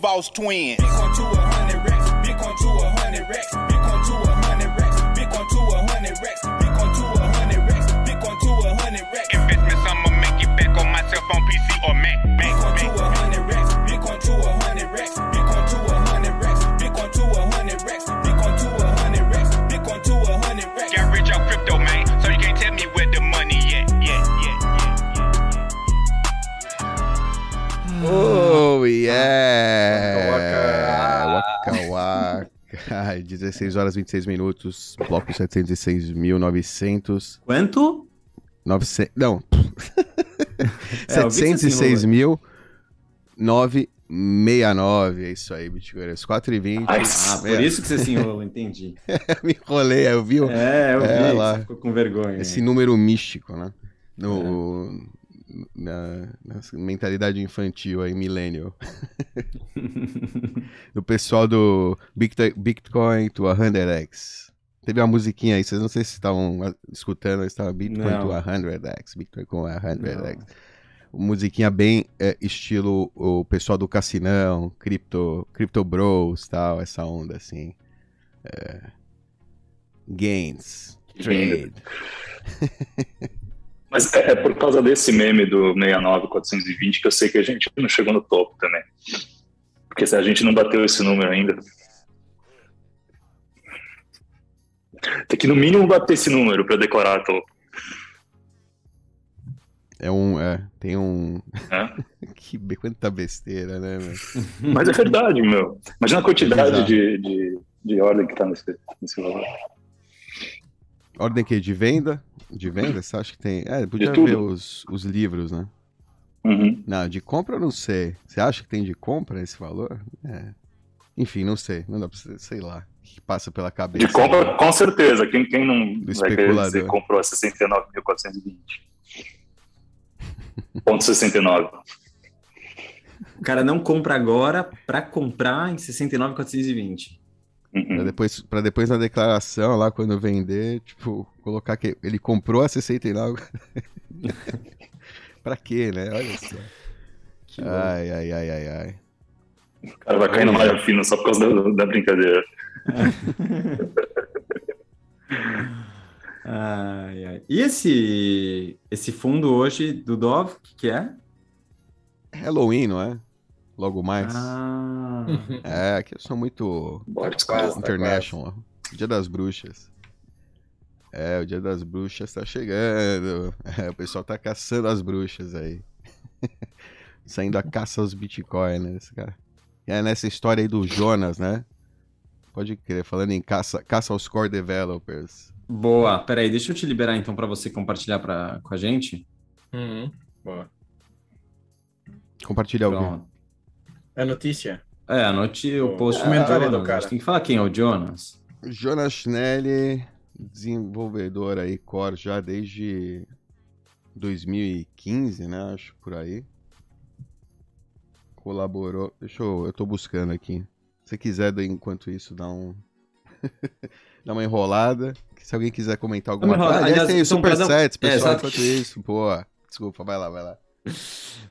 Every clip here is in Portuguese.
Boss twin. Bitcoin to a hundred racks. Bitcoin to a hundred racks. 16 horas 26 minutos, bloco 706.900. Quanto? 900, não. É, eu vi que assim, 706.969. É isso aí, Bitcoiners. 4,20. Ai, Ah, por É. isso que você se enrolou, entendi. Me enrolei, eu vi É, eu vi, É, lá. ficou com vergonha. esse número místico, né? No, na, na mentalidade infantil aí, millennial. do pessoal do Bitcoin, to 100x. Teve uma musiquinha aí, vocês não sei se estavam ah, escutando, estava Bitcoin Não. to 100x, Bitcoin com 100x. Musiquinha bem é, estilo o pessoal do Cassinão, Crypto, Crypto Bros, tal, essa onda assim. É, gains, trade. Mas é, é por causa desse meme do 69420 que eu sei que a gente não chegou no topo também. Porque se a gente não bateu esse número ainda. Tem que no mínimo bater esse número para decorar topo. É um, é, tem um, Né? que quanta besteira, né, meu? Mas é verdade, meu. Imagina a quantidade Exato. de, de, de ordem que tá nesse, nesse valor. Ordem que de venda? De venda? Você acha que tem? É, podia ver os, os livros, né? Uhum. Não, de compra eu não sei. Você acha que tem de compra esse valor? É. Enfim, não sei. Não dá pra você, sei lá. Que passa pela cabeça? De compra, com certeza. Quem, quem não Do vai querer dizer comprou a 69.420? Ponto 69. O cara não compra agora pra comprar em 69,420. Uhum. Pra depois, pra depois na declaração, lá quando vender, tipo, colocar que ele comprou a 69. pra quê, né? Olha só. Que. Ai, ai, ai, ai, ai. O cara vai cair no malha fina só por causa da, da brincadeira. Ai, ai. E esse, esse fundo hoje do Dove, o que, que é? Halloween, não é? Logo mais. Ah, É, aqui eu sou muito Quase, tá international. Dia das bruxas. É, o dia das bruxas tá chegando. É, o pessoal tá caçando as bruxas aí. Saindo a caça aos bitcoins, cara. É nessa história aí do Jonas, né? Pode crer, falando em caça, caça aos core developers. boa. Peraí, deixa eu te liberar então para você compartilhar pra, com a gente. Uhum. Boa. Compartilha o quê? É notícia? É, anote o O post comentário do do Jonas. cara. A tem que falar quem é o Jonas. Jonas Schnelli, desenvolvedor aí, core já desde 2015, né? Acho por aí. Colaborou. Deixa eu. Eu tô buscando aqui. Se quiser, enquanto isso, dá um. dá uma enrolada. Que Se alguém quiser comentar alguma coisa. Aliás, tem Aliás, supersets, É, pessoal, exato. enquanto isso. Pô, desculpa, vai lá, vai lá.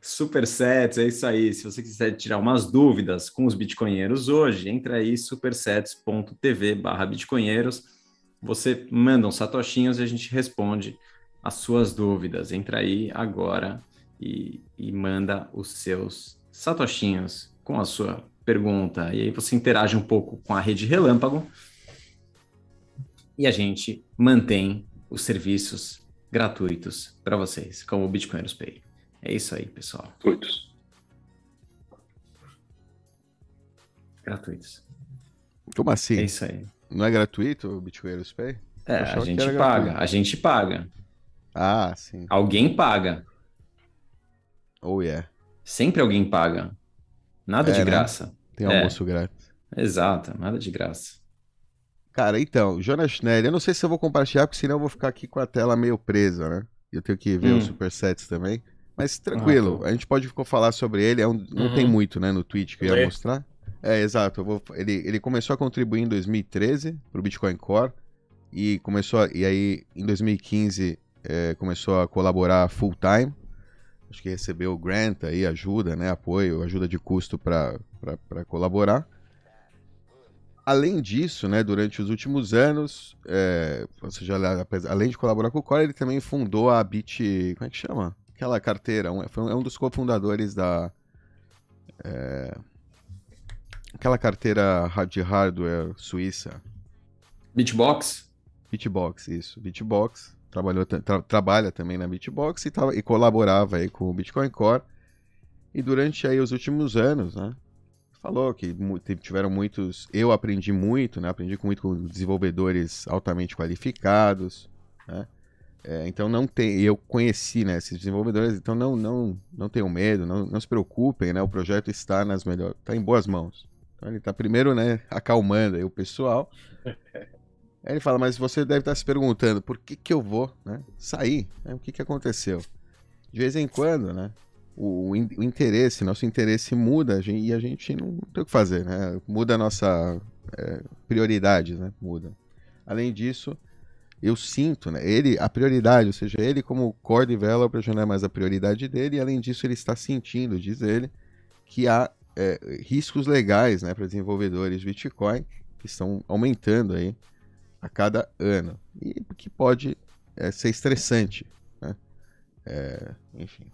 Supersets, é isso aí. Se você quiser tirar umas dúvidas com os bitcoinheiros hoje, entra aí supersets.tv barra bitcoinheiros. Você manda uns satoshinhos e a gente responde as suas dúvidas. Entra aí agora e, e manda os seus satoshinhos com a sua pergunta. E aí você interage um pouco com a rede Relâmpago e a gente mantém os serviços gratuitos para vocês, como o Bitcoiners Pay. É isso aí, pessoal. Gratuitos. Gratuitos. Como assim? É isso aí. Não é gratuito o Bitcoiners Pay? É, a gente paga, gratuito. a gente paga. Ah, sim. Alguém paga. Oh, yeah. Sempre alguém paga. Nada É, de né? graça. Tem É. almoço grátis. Exato, nada de graça. Cara, então, Jonas Schnelli, eu não sei se eu vou compartilhar, porque senão eu vou ficar aqui com a tela meio presa, né? E Eu tenho que ver Hum. os supersets também. Mas tranquilo, Ah, a gente pode falar sobre ele. é um- não Uhum. tem muito, né, no tweet que eu ia Lê. mostrar. É, exato. eu vou- ele, ele começou a contribuir em 2013 pro Bitcoin Core. E começou a- e aí, em 2015, é, começou a colaborar full time. Acho que recebeu grant aí, ajuda, né? Apoio, ajuda de custo para para colaborar. Além disso, né, durante os últimos anos, é, ou seja, além de colaborar com o Core, ele também fundou a Bit. Como é que chama? Aquela carteira. Um, foi um, é um dos cofundadores da. É, aquela carteira de hardware suíça. Bitbox? Bitbox, isso. Bitbox. Trabalhou, tra, trabalha também na Bitbox e, e colaborava aí com o Bitcoin Core. E durante aí os últimos anos, né? Falou que tiveram muitos. Eu aprendi muito, né? Aprendi muito com desenvolvedores altamente qualificados, né? É, então não tem, eu conheci né, esses desenvolvedores, então não não não tenham medo, não, não se preocupem, né? O projeto está nas melhores, está em boas mãos. Então ele está primeiro, né, acalmando aí o pessoal. Aí ele fala, mas você deve estar se perguntando por que que eu vou, né, sair, né? O que que aconteceu? De vez em quando, né? o, o interesse, nosso interesse muda a gente, e a gente não tem o que fazer, né? Muda a nossa é, prioridade, né? Muda. Além disso, eu sinto, né? Ele, a prioridade, ou seja, ele como core developer já não é mais a prioridade dele, e além disso ele está sentindo, diz ele, que há é, riscos legais, né, para desenvolvedores de Bitcoin que estão aumentando aí a cada ano e que pode é, ser estressante, né? É, enfim.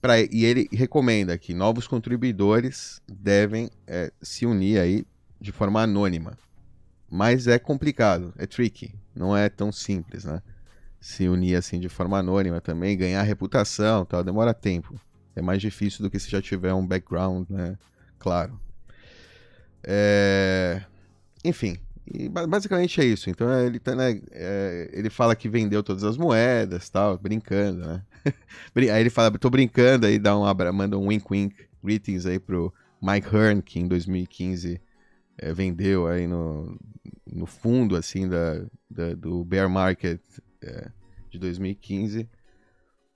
Pra, e ele recomenda que novos contribuidores devem é, se unir aí de forma anônima. Mas é complicado, é tricky, não é tão simples, né? Se unir assim de forma anônima também, ganhar reputação, tal, demora tempo. É mais difícil do que se já tiver um background, né? Claro. É... Enfim, basicamente é isso. Então ele, tá, né, é, ele fala que vendeu todas as moedas, tal, brincando, né? aí ele fala, tô brincando, aí dá um abra, manda um wink wink greetings aí pro Mike Hearn, que em 2015 é, vendeu aí no, no fundo, assim, da, da do bear market é, de 2015.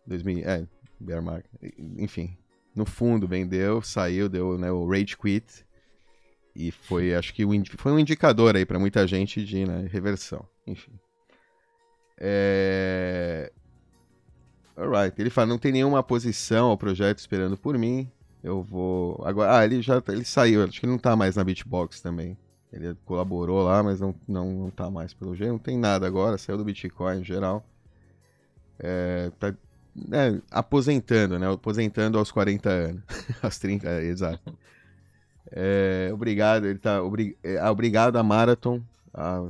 2000, é, bear market, enfim. No fundo vendeu, saiu, deu né, o rage quit e foi, acho que foi um indicador aí para muita gente de né, reversão. Enfim. É... Alright. Ele fala, não tem nenhuma posição ao projeto esperando por mim. Eu vou. Agora. Ah, ele já ele saiu. Acho que ele não tá mais na Beatbox também. Ele colaborou lá, mas não, não, não tá mais pelo jeito. Não tem nada agora, saiu do Bitcoin em geral. É, tá é, aposentando, né? Aposentando aos 40 anos. aos 30, é, exato. É, obrigado, ele tá. Obri, é, ah, obrigado a Marathon. A,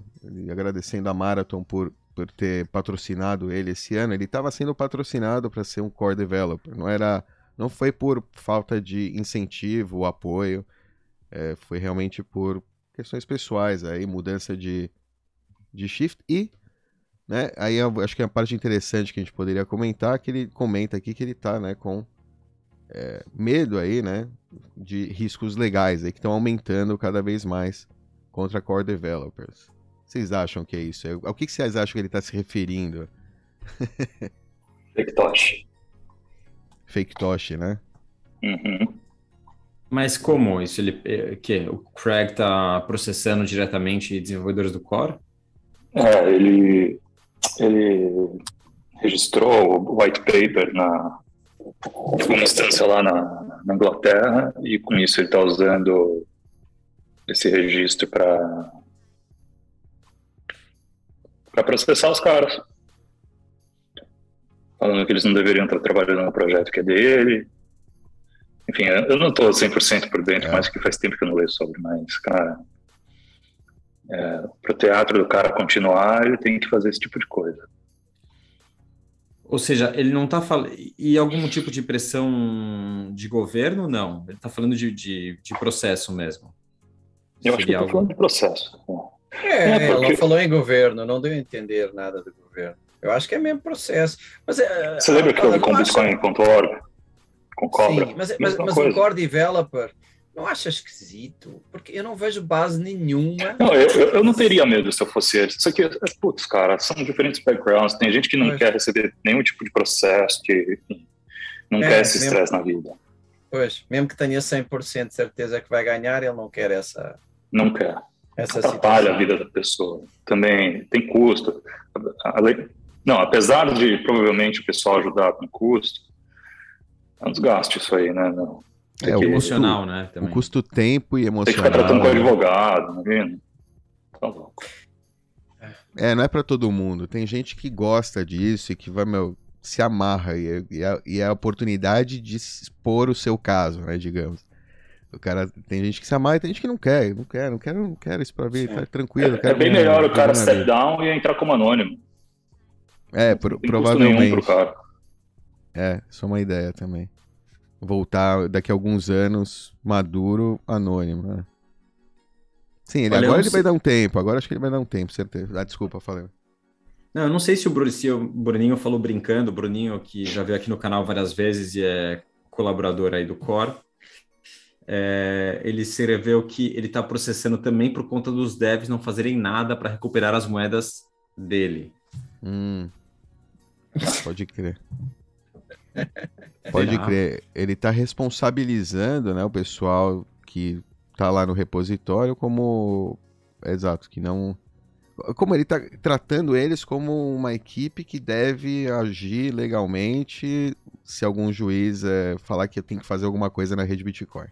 agradecendo a Marathon por, por ter patrocinado ele esse ano. Ele estava sendo patrocinado para ser um core developer. Não era. Não foi por falta de incentivo, apoio. É, foi realmente por questões pessoais aí, mudança de, de shift e né, aí eu acho que a parte interessante que a gente poderia comentar que ele comenta aqui que ele está né, com é, medo aí, né, de riscos legais aí que estão aumentando cada vez mais contra core developers. Vocês acham que é isso? Ao que, que vocês acham que ele está se referindo? Tosh. Fake Tosh, né? Uhum. Mas como isso? Ele, é, que o Craig está processando diretamente desenvolvedores do Core? É, ele, ele registrou o white paper na, uma instância lá na, na Inglaterra e com isso ele está usando esse registro para para processar os caras. Falando que eles não deveriam estar trabalhando no projeto que é dele. Enfim, eu não estou 100% por dentro, é. mas que faz tempo que eu não leio sobre, mas, cara, é, para o teatro do cara continuar, ele tem que fazer esse tipo de coisa. Ou seja, ele não está falando. E algum tipo de pressão de governo? Não. Ele está falando de, de, de, processo mesmo. Eu Seria acho que está algo... falando de processo. É, é porque... ela falou em governo, não deu a entender nada do governo. Eu acho que é mesmo processo. Mas, é, Você lembra que houve com Bitcoin.org? Com cobra? Sim, mas, mas, mas o core developer não acha esquisito? Porque eu não vejo base nenhuma. Não, eu, eu não teria medo se eu fosse ele. Isso aqui, putz, cara, são diferentes backgrounds. Tem gente que não quer receber nenhum tipo de processo, que enfim, não é, quer esse estresse na vida. Pois, mesmo que tenha 100% de certeza que vai ganhar, ele não quer essa. Não quer. Essa Atrapalha situação. a vida da pessoa. Também tem custo. Não, apesar de provavelmente o pessoal ajudar com custo, é um desgaste isso aí, né? Não. É, o o emocional, né? O Também. custo tempo e Tem que ficar emocional. tratando com né? advogado, não é? Tá louco. É, não é pra todo mundo. Tem gente que gosta disso e que vai, meu, se amarra e, é- e é, e é a oportunidade de expor o seu caso, né, digamos. O cara, tem gente que se amarra e tem gente que não quer, não quer, não quer, não quer isso pra ver, tá tranquilo. É, quero é bem melhor o cara step vida. down e entrar como anônimo. É, pro- provavelmente. pro cara. É, isso é uma ideia também. Voltar daqui a alguns anos maduro, anônimo, né? Sim, ele, Olha, agora ele não vai sei- dar um tempo, agora acho que ele vai dar um tempo, certeza. Ah, desculpa, falei. Não, eu não sei se o, Bru- se o Bruninho falou brincando, o Bruninho que já veio aqui no canal várias vezes e é colaborador aí do Core, é, ele escreveu que ele está processando também por conta dos devs não fazerem nada para recuperar as moedas dele. Hum. Pode crer. Pode Será? crer. Ele tá responsabilizando, né, o pessoal que tá lá no repositório como exato, que não como ele tá tratando eles como uma equipe que deve agir legalmente se algum juiz eh, falar que tem que fazer alguma coisa na rede Bitcoin.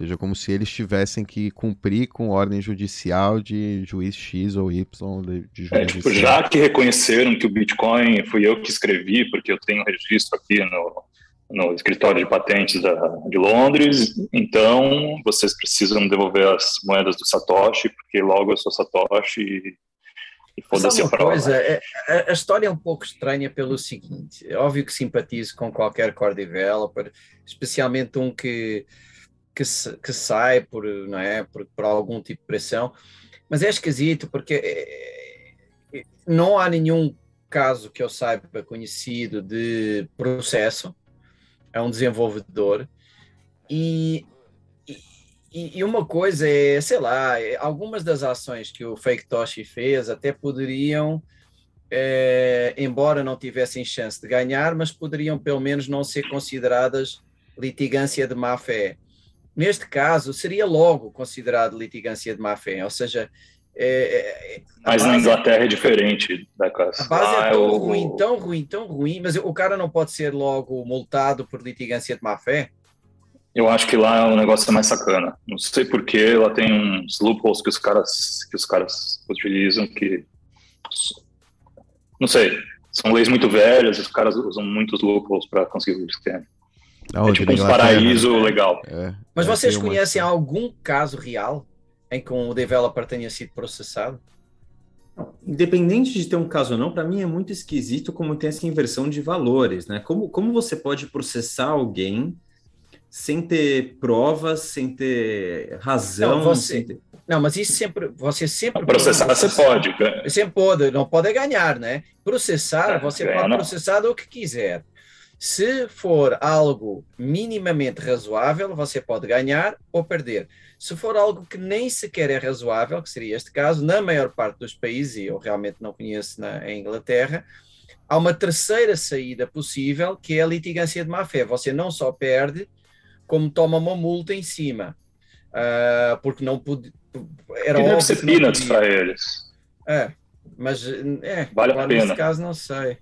Ou seja, como se eles tivessem que cumprir com ordem judicial de juiz X ou Y de, de É, juiz tipo, Z. já que reconheceram que o Bitcoin fui eu que escrevi, porque eu tenho registro aqui no, no escritório de patentes da, de Londres, então vocês precisam devolver as moedas do Satoshi, porque logo eu sou Satoshi e, e foda-se a uma prova. coisa, é- a, a história é um pouco estranha pelo seguinte: é óbvio que simpatizo com qualquer core developer, especialmente um que, que, se- que sai por, não é, por, por algum tipo de pressão, mas é esquisito porque é, é, não há nenhum caso que eu saiba conhecido de processo. A um desenvolvedor. E e, e uma coisa é, sei lá, é, algumas das ações que o Fake Toshi fez até poderiam, eh, embora não tivessem chance de ganhar, mas poderiam pelo menos não ser consideradas litigância de má fé. Neste caso, seria logo considerado litigância de má fé, ou seja, eh, eh, a Mas na base- Inglaterra é diferente, da a base Lá é tão o- ruim, tão ruim, tão ruim, mas o cara não pode ser logo multado por litigância de má fé? Eu acho que lá o negócio é mais sacana. Não sei porquê, lá tem uns loopholes que os caras, que os caras utilizam que. Não sei. São leis muito velhas, os caras usam muitos loopholes para conseguir o. É Aonde? Tipo Na uns Inglaterra? paraíso legal. É, Mas é, vocês tem uma- conhecem algum caso real em que um developer tenha sido processado? Independente de ter um caso ou não, para mim é muito esquisito como tem essa inversão de valores, né? Como, como você pode processar alguém sem ter provas, sem ter razão, Não, você- sem ter... Não, mas isso sempre, você sempre Processar você pode. ganha. Sempre pode, não pode ganhar, né? Processar, É, você pode não. processar o que quiser. Se for algo minimamente razoável, você pode ganhar ou perder. Se for algo que nem sequer é razoável, que seria este caso, na maior parte dos países, e eu realmente não conheço na Inglaterra, há uma terceira saída possível, que é a litigância de má-fé. Você não só perde, como toma uma multa em cima. Ah, porque não pude. Era deve ser peanuts para eles. É, mas é, Vale a pena. nesse caso não sei.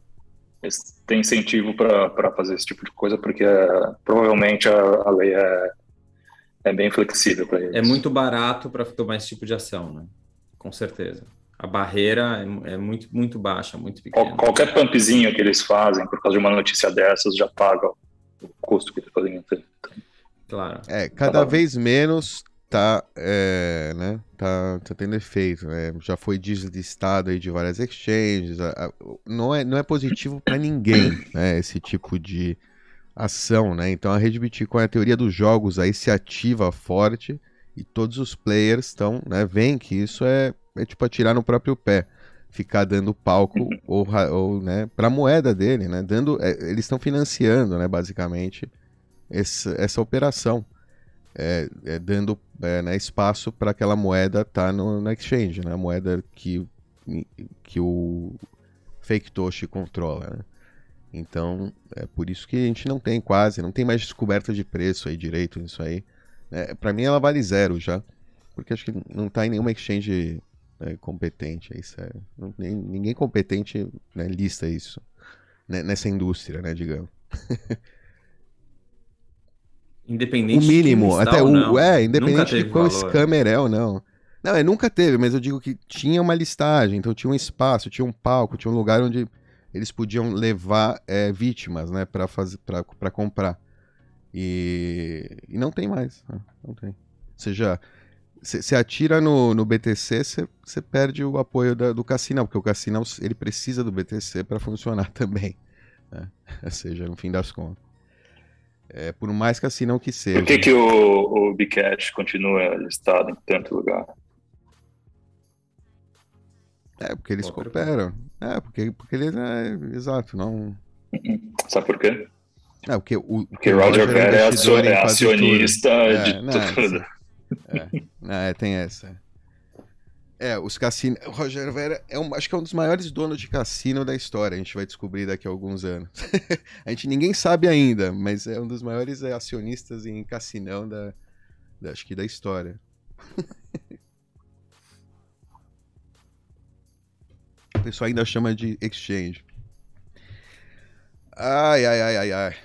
Eles têm incentivo para fazer esse tipo de coisa, porque é, provavelmente a, a lei é, é bem flexível para eles. É muito barato para tomar esse tipo de ação, né? Com certeza. A barreira é, é muito, muito baixa, muito pequena. qualquer pumpzinho que eles fazem por causa de uma notícia dessas já paga o custo que eles poderiam ter. Claro. É, cada bom. vez menos tá, é, né, tá, tá tendo efeito, né? Já foi deslistado aí de várias exchanges. a- a- não, é, não é positivo para ninguém, né? Esse tipo de ação, né? Então a rede Bitcoin, a teoria dos jogos aí se ativa forte e todos os players estão, né? Veem que isso é, é tipo atirar no próprio pé. Ficar dando palco ou, ou né, para moeda dele, né? Dando, é, eles estão financiando, né? Basicamente esse- essa operação, é, é, dando é, né, espaço para aquela moeda estar no, na exchange, né, a moeda que, que o fake Toshi controla. né. Então, é por isso que a gente não tem quase, não tem mais descoberta de preço aí direito nisso aí. É, para mim ela vale zero já, porque acho que não está em nenhuma exchange né, competente. Isso é, não- nem- ninguém competente né, lista isso né, nessa indústria, né, digamos. Independente o mínimo, até o. É, independente de qual valor. scammer é ou não. Não, é, nunca teve, mas eu digo que tinha uma listagem, então tinha um espaço, tinha um palco, tinha um lugar onde eles podiam levar é, vítimas, né, pra, fazer, pra comprar. E, e não tem mais, né, não tem. Ou seja, você atira no, no BTC, você perde o apoio da- do Cassinão, porque o Cassinão ele precisa do BTC para funcionar também. né? Ou seja, no fim das contas. É, por mais Cassinão que seja. Por que, que o, o Bcash continua listado em tanto lugar? É, porque eles Boa cooperam. É, porque, porque eles. É, exato, não. Sabe por quê? É, porque o, Porque o Roger Ver é, acio- é acionista É, de não, tudo. É, tem essa. É, os cassinos. O Roger Vera é um, acho que é um dos maiores donos de cassino da história. A gente vai descobrir daqui a alguns anos. a gente ninguém sabe ainda, mas é um dos maiores é, acionistas em cassinão da, da- acho que da história. o pessoal ainda chama de exchange. Ai, ai, ai, ai, ai.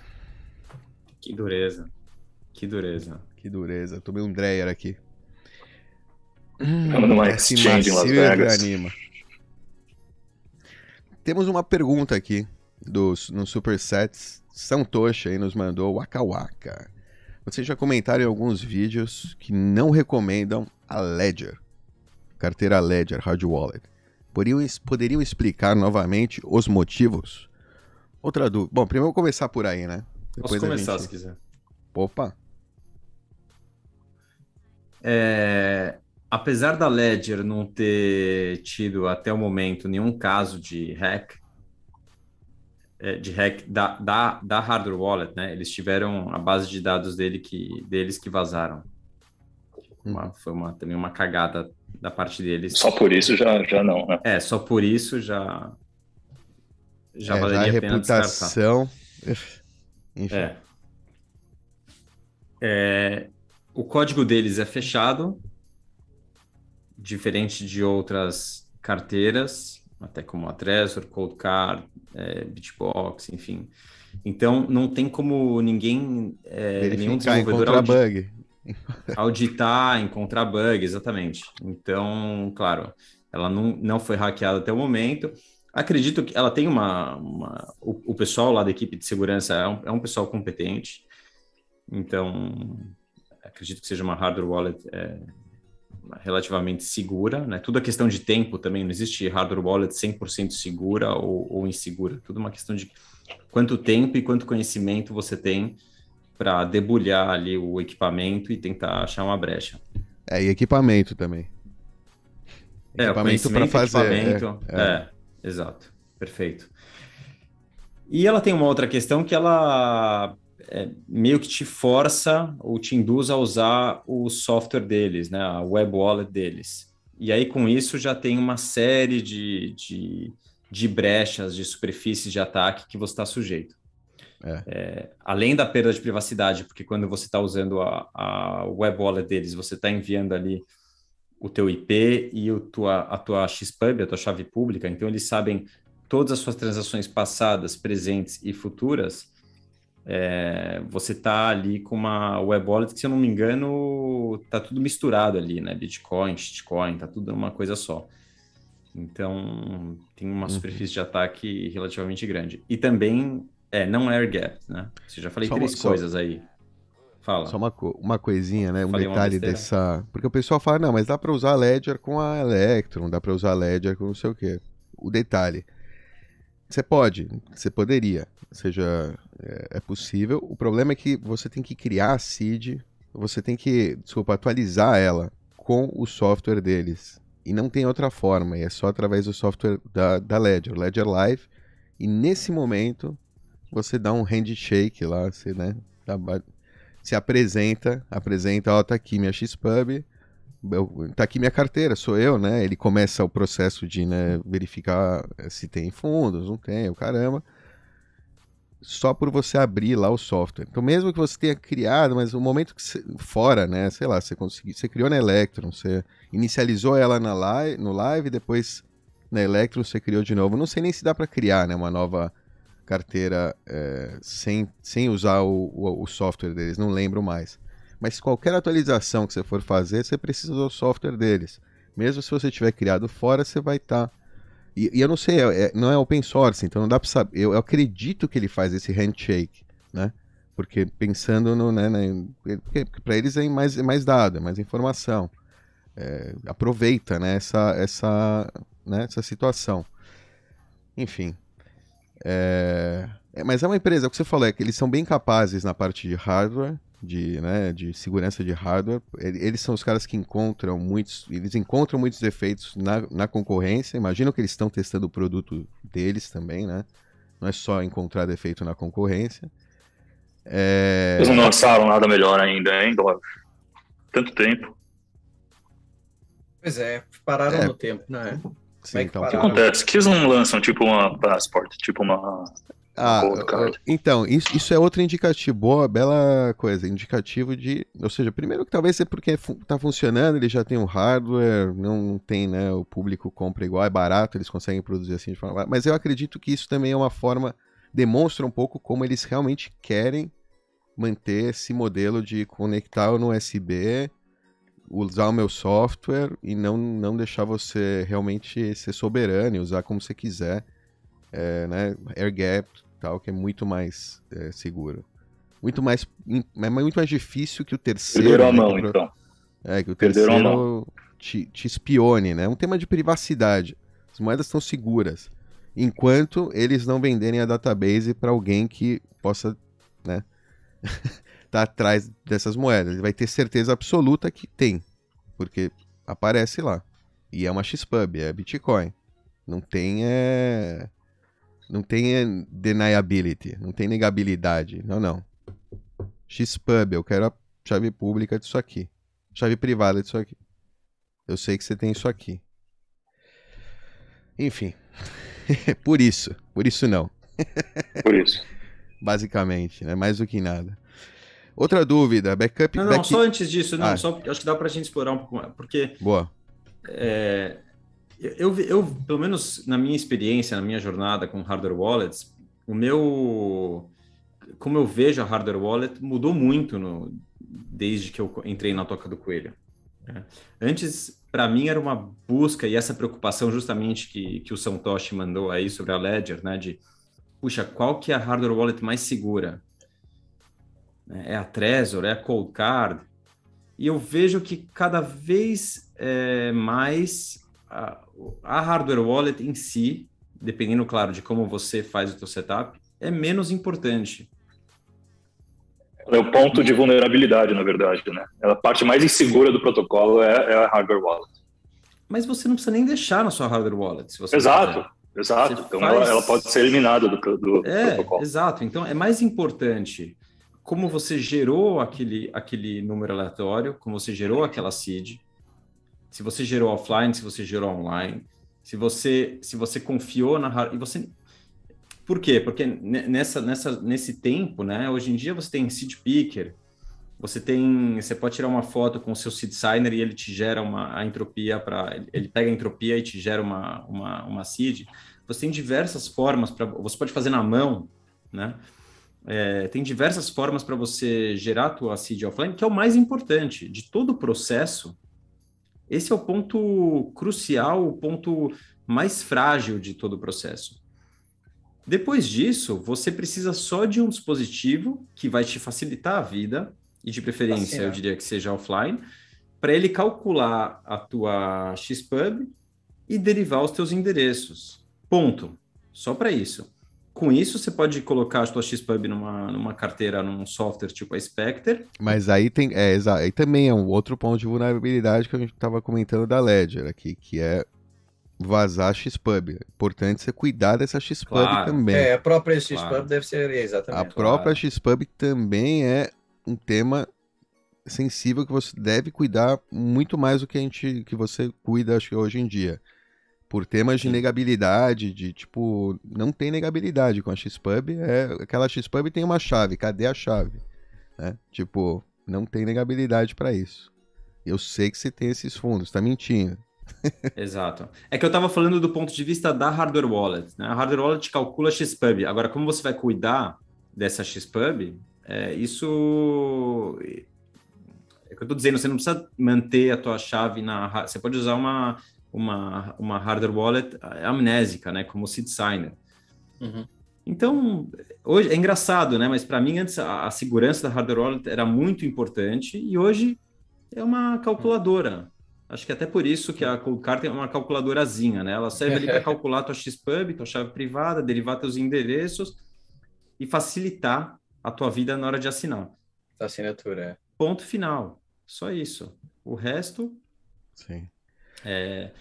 Que dureza. Que dureza. Que dureza. Tomei um Dreyer aqui. Estamos numa exchange em Las Vegas. anima. Temos uma pergunta aqui dos, no Supersets. São Tocha aí nos mandou Waka Waka. Vocês já comentaram em alguns vídeos que não recomendam a Ledger, carteira Ledger Hard Wallet. Poderiam, poderiam explicar novamente os motivos? Outra dúvida. Bom, primeiro eu vou começar por aí, né? Posso a começar gente- se quiser. Opa, É, apesar da Ledger não ter tido até o momento nenhum caso de hack, é, de hack da, da, da hardware wallet, né? Eles tiveram a base de dados dele que, deles que vazaram. Uma- foi uma, também uma cagada da parte deles. Só por isso já, já não, né? É, só por isso já já é, já valeria a a pena descartar. reputação. Enfim. É. É, o código deles é fechado, diferente de outras carteiras, até como a Trezor, Cold Card, é, Bitbox, enfim. Então, não tem como ninguém, é, nenhum desenvolvedor encontrar bug. auditar, encontrar bug, exatamente. Então, claro, ela não, não foi hackeada até o momento. Acredito que ela tem uma. uma- o, o pessoal lá da equipe de segurança é um, é um pessoal competente. Então, acredito que seja uma hardware wallet é, relativamente segura. Né? Tudo é questão de tempo também. Não existe hardware wallet 100% segura ou, ou insegura. Tudo uma questão de quanto tempo e quanto conhecimento você tem para debulhar ali o equipamento e tentar achar uma brecha. É, e equipamento também. É, Equipamento conhecimento, fazer. equipamento, é, é, exato, perfeito. E ela tem uma outra questão que ela é, meio que te força ou te induz a usar o software deles, né, a web wallet deles. E aí com isso já tem uma série de, de, de brechas, de superfícies de ataque que você está sujeito. É, além da perda de privacidade, porque quando você está usando a, a web wallet deles, você está enviando ali o teu IP e o tua, a tua XPub, a tua chave pública, então eles sabem todas as suas transações passadas, presentes e futuras, é, você tá ali com uma web wallet que, se eu não me engano, tá tudo misturado ali, né? Bitcoin, shitcoin, tá tudo uma coisa só. Então, tem uma Uhum. superfície de ataque relativamente grande. E também, é, não é air gap, né? Você já falei Só três uma- só- coisas aí. Fala. Só uma, uma coisinha, né? Um Falei detalhe dessa. Porque o pessoal fala, não, mas dá pra usar Ledger com a Electron, dá pra usar Ledger com não sei o quê. O detalhe. Você pode, você poderia. Ou seja, é, é possível. O problema é que você tem que criar a seed, você tem que, desculpa, atualizar ela com o software deles. E não tem outra forma, e é só através do software da, da Ledger, Ledger Live. E nesse momento, você dá um handshake lá, você, né? dá se apresenta, apresenta, ó, tá aqui minha XPub, eu- tá aqui minha carteira, sou eu, né? Ele começa o processo de né, verificar eh, se tem fundos, não tem, o caramba. Só por você abrir lá o software. Então, mesmo que você tenha criado, mas o momento que você, fora, né? Sei lá, você conseguiu, você criou na Electron, você inicializou ela na live, no live, depois na Electron você criou de novo. Não sei nem se dá para criar, né? Uma nova carteira é, sem, sem usar o, o, o, software deles, não lembro mais. Mas qualquer atualização que você for fazer, você precisa do software deles. Mesmo se você tiver criado fora, você vai estar. Tá... E, e, eu não sei, é, é, não é open source, então não dá para saber. Eu, eu, acredito que ele faz esse handshake, né? Porque pensando no. Né, né, para eles é mais, é mais dado, é mais informação. É, aproveita né, essa, essa, né, essa situação. Enfim. É, é, mas é uma empresa, o que você falou, é que eles são bem capazes na parte de hardware, de, né, de segurança de hardware. Eles são os caras que encontram muitos, eles encontram muitos defeitos na, na concorrência. Imagino que eles estão testando o produto deles também, né? Não é só encontrar defeito na concorrência. É... Eles não lançaram nada melhor ainda, hein, Glória? Tanto tempo. Pois é, pararam é. no tempo, não é? Sim, é que então, o que acontece? Que eles não lançam tipo uma passport, tipo uma. Ah, então, isso, isso é outro indicativo, boa, bela coisa, indicativo de, ou seja, primeiro que talvez é porque está funcionando, ele já tem um hardware, não tem, né, o público compra igual, é barato, eles conseguem produzir assim de forma, mas eu acredito que isso também é uma forma, demonstra um pouco como eles realmente querem manter esse modelo de conectar no USB usar o meu software e não, não deixar você realmente ser soberano e usar como você quiser, é, né? Air gap tal, que é muito mais é, seguro. Muito mais, é muito mais difícil que o terceiro. Perderam a né, mão, então. É, que o terceiro te, te espione, né? É um tema de privacidade. As moedas estão seguras. Enquanto eles não venderem a database para alguém que possa, né? tá atrás dessas moedas. Ele vai ter certeza absoluta que tem, porque aparece lá. E é uma XPub, é Bitcoin. Não tem é... não tem é, deniability, não tem negabilidade. Não, não. XPub, eu quero a chave pública disso aqui. Chave privada disso aqui. Eu sei que você tem isso aqui. Enfim. por isso. Por isso não. Por isso. Basicamente, né? Mais do que nada. Outra dúvida, backup. Não, não, back... só antes disso, não, ah. só acho que dá para a gente explorar um pouco mais, porque. Boa. É, eu, eu, pelo menos na minha experiência, na minha jornada com hardware wallets, o meu. Como eu vejo a hardware wallet mudou muito no, desde que eu entrei na Toca do Coelho. Né? Antes, para mim, era uma busca e essa preocupação justamente que, que o Santoshi mandou aí sobre a Ledger, né? De, puxa, qual que é a hardware wallet mais segura? Né? é a Trezor, é a Cold Card, e eu vejo que cada vez é, mais a, a, hardware wallet em si, dependendo, claro, de como você faz o seu setup, é menos importante. É o ponto de vulnerabilidade, na verdade, né? A parte mais insegura do protocolo é, é a hardware wallet. Mas você não precisa nem deixar na sua hardware wallet, Exato. Quiser. Exato, você então faz... ela, ela, pode ser eliminada do, do é, protocolo. Exato, então é mais importante como você gerou aquele, aquele número aleatório, como você gerou aquela seed, se você gerou offline, se você gerou online, se você se você confiou na e você por quê? Porque nessa, nessa nesse tempo, né? Hoje em dia você tem seed picker, você tem você pode tirar uma foto com o seu seed signer e ele te gera uma a entropia para ele pega a entropia e te gera uma uma, uma seed. Você tem diversas formas para você pode fazer na mão, né? É, tem diversas formas para você gerar a tua seed offline, que é o mais importante de todo o processo. Esse é o ponto crucial, o ponto mais frágil de todo o processo. Depois disso, você precisa só de um dispositivo que vai te facilitar a vida, e de preferência, eu diria que seja offline, para ele calcular a tua XPub e derivar os teus endereços. Ponto. Só para isso. Com isso, você pode colocar a sua XPub numa, numa carteira, num software tipo a Spectre. Mas aí tem. É, aí também é um outro ponto de vulnerabilidade que a gente estava comentando da Ledger aqui, que é vazar a XPub. Importante você cuidar dessa XPub claro. também. É, a própria XPub claro. deve ser exatamente. A própria claro. XPub também é um tema sensível que você deve cuidar muito mais do que a gente que você cuida acho que hoje em dia por temas de negabilidade, de tipo, não tem negabilidade com a Xpub, é aquela Xpub tem uma chave, cadê a chave? Né? Tipo, não tem negabilidade para isso. Eu sei que você tem esses fundos, tá mentindo. Exato. É que eu estava falando do ponto de vista da hardware wallet. Né? A hardware wallet calcula XPub. Agora, como você vai cuidar dessa XPub, é, isso é que eu estou dizendo, você não precisa manter a tua chave na. Você pode usar uma, uma, uma hardware wallet amnésica, né? Como o Seed Signer. Uhum. Então, hoje é engraçado, né? Mas para mim, antes a, a, segurança da hardware wallet era muito importante e hoje é uma calculadora. Acho que até por isso que a Cold Card é uma calculadorazinha, né? Ela serve ali para calcular a tua XPub, tua chave privada, derivar teus endereços e facilitar a tua vida na hora de assinar. A assinatura, é. Ponto final. Só isso. O resto. Sim. É,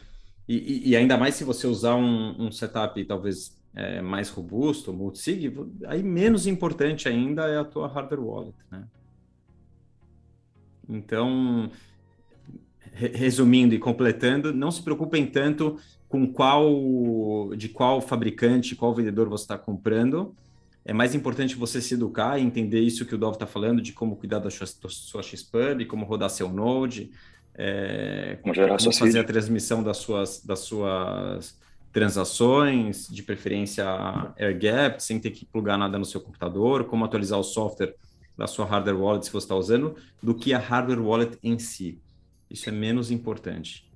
e, e, ainda mais se você usar um, um setup talvez é, mais robusto, multisig, aí menos importante ainda é a tua hardware wallet, né? Então, re resumindo e completando, não se preocupem tanto com qual de qual fabricante, qual vendedor você está comprando, é mais importante você se educar e entender isso que o Dov está falando, de como cuidar da sua, da sua XPub, como rodar seu Node, é, como, como fazer a transmissão das suas, das suas transações, de preferência air gap, sem ter que plugar nada no seu computador, como atualizar o software da sua hardware wallet se você está usando, do que a hardware wallet em si. Isso é menos importante.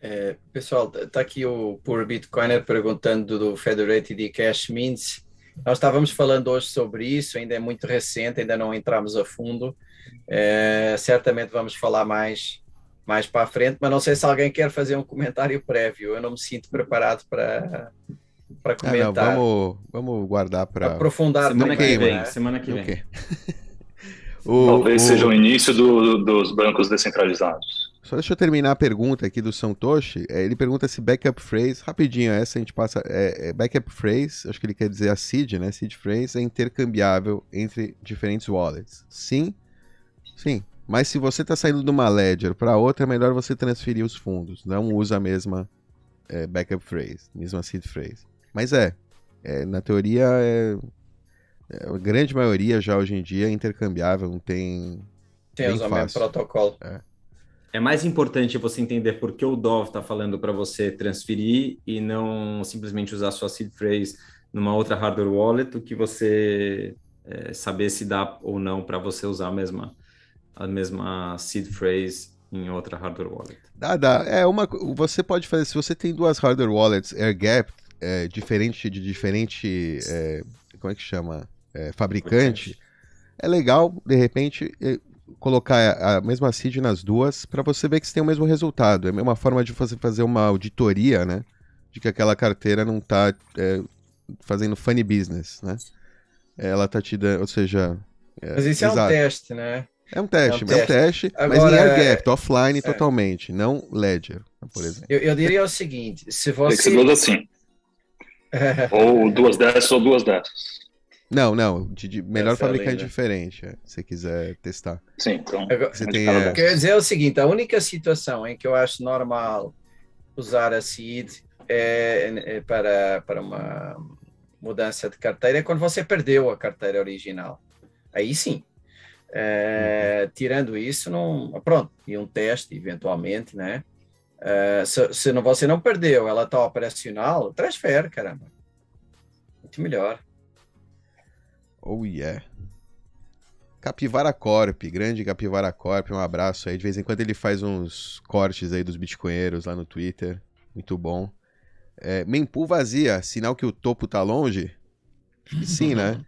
É, pessoal, está aqui o Por Bitcoiner perguntando do Federated Cash Means nós estávamos falando hoje sobre isso, ainda é muito recente, ainda não entramos a fundo. É, certamente vamos falar mais mais para a frente, mas não sei se alguém quer fazer um comentário prévio. Eu não me sinto preparado para para comentar. Ah, não, vamos, vamos guardar para aprofundar semana que vem. Né? Semana que vem. Okay. o, Talvez o... seja o início do, dos bancos descentralizados. Só deixa eu terminar a pergunta aqui do Santoshi. É, ele pergunta se backup phrase, rapidinho, essa a gente passa. É, é, backup phrase, acho que ele quer dizer a seed, né? Seed phrase é intercambiável entre diferentes wallets. Sim, sim. Mas se você está saindo de uma ledger para outra, é melhor você transferir os fundos. Não usa a mesma é, backup phrase, mesma seed phrase. Mas é, é na teoria, é, é, a grande maioria já hoje em dia é intercambiável, não tem. Tem o mesmo protocolo. É é mais importante você entender por que o Dove está falando para você transferir e não simplesmente usar sua seed phrase numa outra hardware wallet do que você é, saber se dá ou não para você usar a mesma, a mesma seed phrase em outra hardware wallet. Dá, dá. É uma, você pode fazer, se você tem duas hardware wallets air gap é, diferente de diferente, é, como é que chama? É, fabricante, é legal, de repente, colocar a mesma seed nas duas para você ver que você tem o mesmo resultado. É uma forma de você fazer uma auditoria, né? De que aquela carteira não está é, fazendo funny business, né? Ela tá te dando, ou seja... É, mas isso é um teste, né? É um teste, é um teste, é um teste Agora, mas em air gap, offline é. totalmente, não ledger, por exemplo. Eu, eu diria o seguinte, se você... Tem que ser duas assim. ou duas dessas ou duas dessas. Não, não. De, de melhor Essa fabricante é diferente, é, se quiser testar. Sim, então. Você tem, é... Quer dizer o seguinte: a única situação em que eu acho normal usar a seed é, é para, para uma mudança de carteira é quando você perdeu a carteira original. Aí sim. É, tirando isso, não, pronto, e um teste, eventualmente, né? É, se, se não, você não perdeu, ela está operacional, transfere, caramba. Muito melhor. Oh yeah. Capivara Corp, grande Capivara Corp, um abraço aí. De vez em quando ele faz uns cortes aí dos bitcoinheiros lá no Twitter. Muito bom. É, Mempool vazia, sinal que o topo tá longe? Sim, né?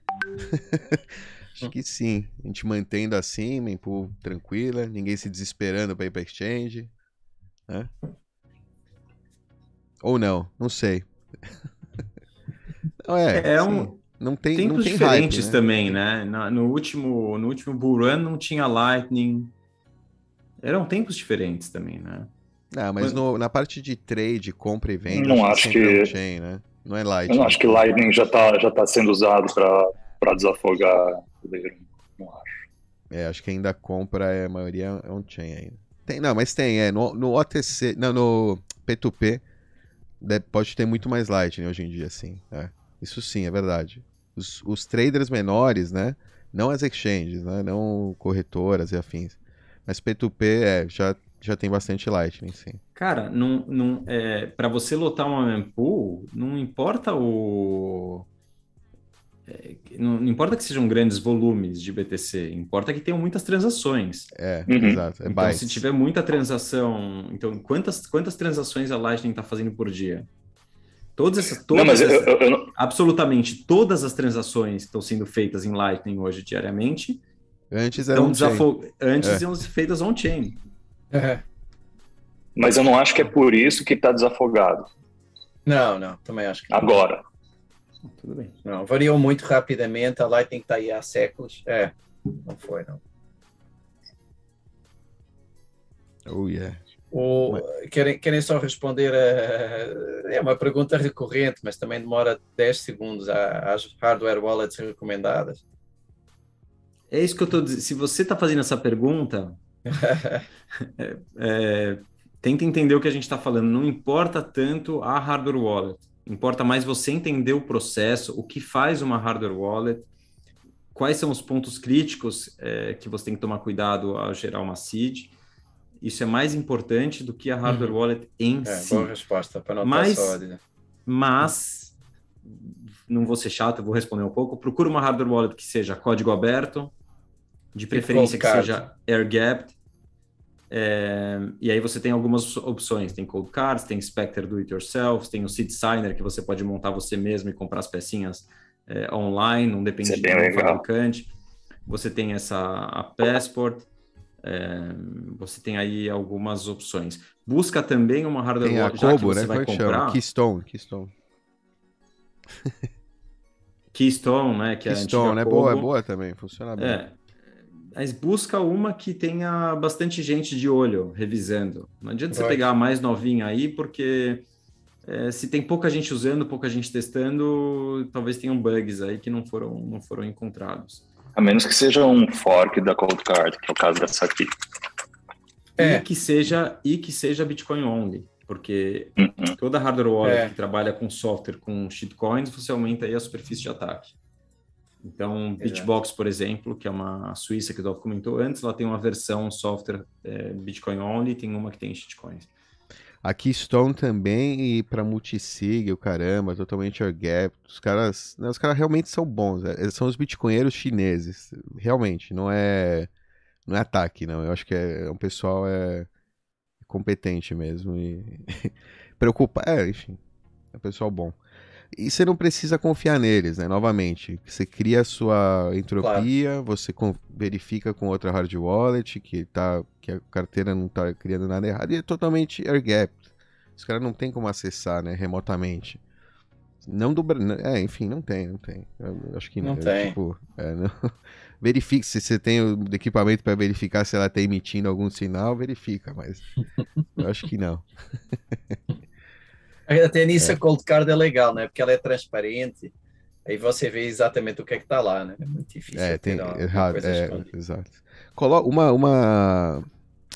Acho que sim. A gente mantendo assim, Mempool tranquila, ninguém se desesperando para ir pra exchange. Né? Ou não, não sei. não, é, é um, não tem tempos não tem diferentes hype, né? também, né? No, último no último Bull Run não tinha Lightning. Eram tempos diferentes também, né? Não, mas, no, na parte de trade, compra e venda, não acho que chain, né? Não é Lightning. Eu não acho que Lightning já está já tá sendo usado para desafogar o Não acho. É, acho que ainda compra, é, a maioria é on-chain ainda. Tem, não, mas tem, é. No, no OTC, não, no P2P, pode ter muito mais Lightning hoje em dia, sim. É. Isso sim, é verdade. Os, os traders menores, né? Não as exchanges, né? Não corretoras e afins. Mas P2P é, já, já tem bastante Lightning, sim. Cara, não, não, é, para você lotar uma mempool, não importa o. é, não, não importa que sejam grandes volumes de BTC, importa que tenham muitas transações. É, Uhum. exato. É Então, bytes. se tiver muita transação, então quantas, quantas transações a Lightning está fazendo por dia? Todas essas, todas Não, mas eu, essas- eu- eu não- absolutamente todas as transações que estão sendo feitas em Lightning hoje diariamente Antes era estão chain. desafo... antes É. iam ser feitas on-chain. mas eu não acho que é por isso que está desafogado. Não, não, também acho que não. Agora. Tudo bem. Não, variou muito rapidamente, a Lightning está aí há séculos. É, não foi, não. Oh, yeah. O, querem, querem só responder a. É uma pergunta recorrente, mas também demora 10 segundos às hardware wallets recomendadas. É isso que eu estou dizendo. Se você está fazendo essa pergunta, é, tenta entender o que a gente está falando. Não importa tanto a hardware wallet. Importa mais você entender o processo, o que faz uma hardware wallet, quais são os pontos críticos é, que você tem que tomar cuidado ao gerar uma seed. Isso é mais importante do que a hardware Uhum. wallet em É, si. boa resposta, para não estar Mas- só. Mas, não vou ser chato, vou responder um pouco. Procura uma hardware wallet que seja código aberto, de preferência que seja air-gapped. É, e aí você tem algumas opções. Tem Cold Cards, tem Spectre Do It Yourself, tem o Seed Signer, que você pode montar você mesmo e comprar as pecinhas é, online, não depende é legal. fabricante. Você tem essa a Passport. é, você tem aí algumas opções. Busca também uma hardware Tem a wallet, já que Kobo, você né? vai Como é que comprar. chama? Keystone, Keystone. Keystone, né? Que é a Keystone, é boa, é boa também, funciona bem. Mas busca uma que tenha bastante gente de olho revisando. Não adianta você Vai. pegar a mais novinha aí, porque é, se tem pouca gente usando, pouca gente testando, talvez tenham bugs aí que não foram, não foram encontrados. A menos que seja um fork da Cold Card, que é o caso dessa aqui. É. E que seja e que seja Bitcoin only, porque Uhum. toda hardware wallet É. que trabalha com software com shitcoins, você aumenta aí a superfície de ataque. Então, Bitbox, por exemplo, que é uma suíça que o Dolph comentou antes, ela tem uma versão software é, Bitcoin only, tem uma que tem shitcoins. A Keystone também, e pra multisig, o caramba, totalmente air-gap. Os caras, né, os caras realmente são bons. né? Eles são os bitcoinheiros chineses. Realmente, não é não é ataque, não. Eu acho que é, um pessoal é competente mesmo e preocupa, é, enfim, é um pessoal bom. E você não precisa confiar neles, né? Novamente, você cria a sua entropia, você con- verifica com outra hard wallet que, tá, que a carteira não tá criando nada errado e é totalmente air gap. Os caras não tem como acessar, né, remotamente. Não do Bra- é, enfim, não tem, não tem. Eu acho que Não é, tem. Tipo, é, não- Verifique se você tem o equipamento para verificar se ela está emitindo algum sinal, verifica, mas eu acho que não. Até nisso a Cold Card é legal, né? Porque ela é transparente. Aí você vê exatamente o que é que está lá, né? É muito difícil. É, ter tem alguma errado, coisa é, escondida. exato. Colo uma, uma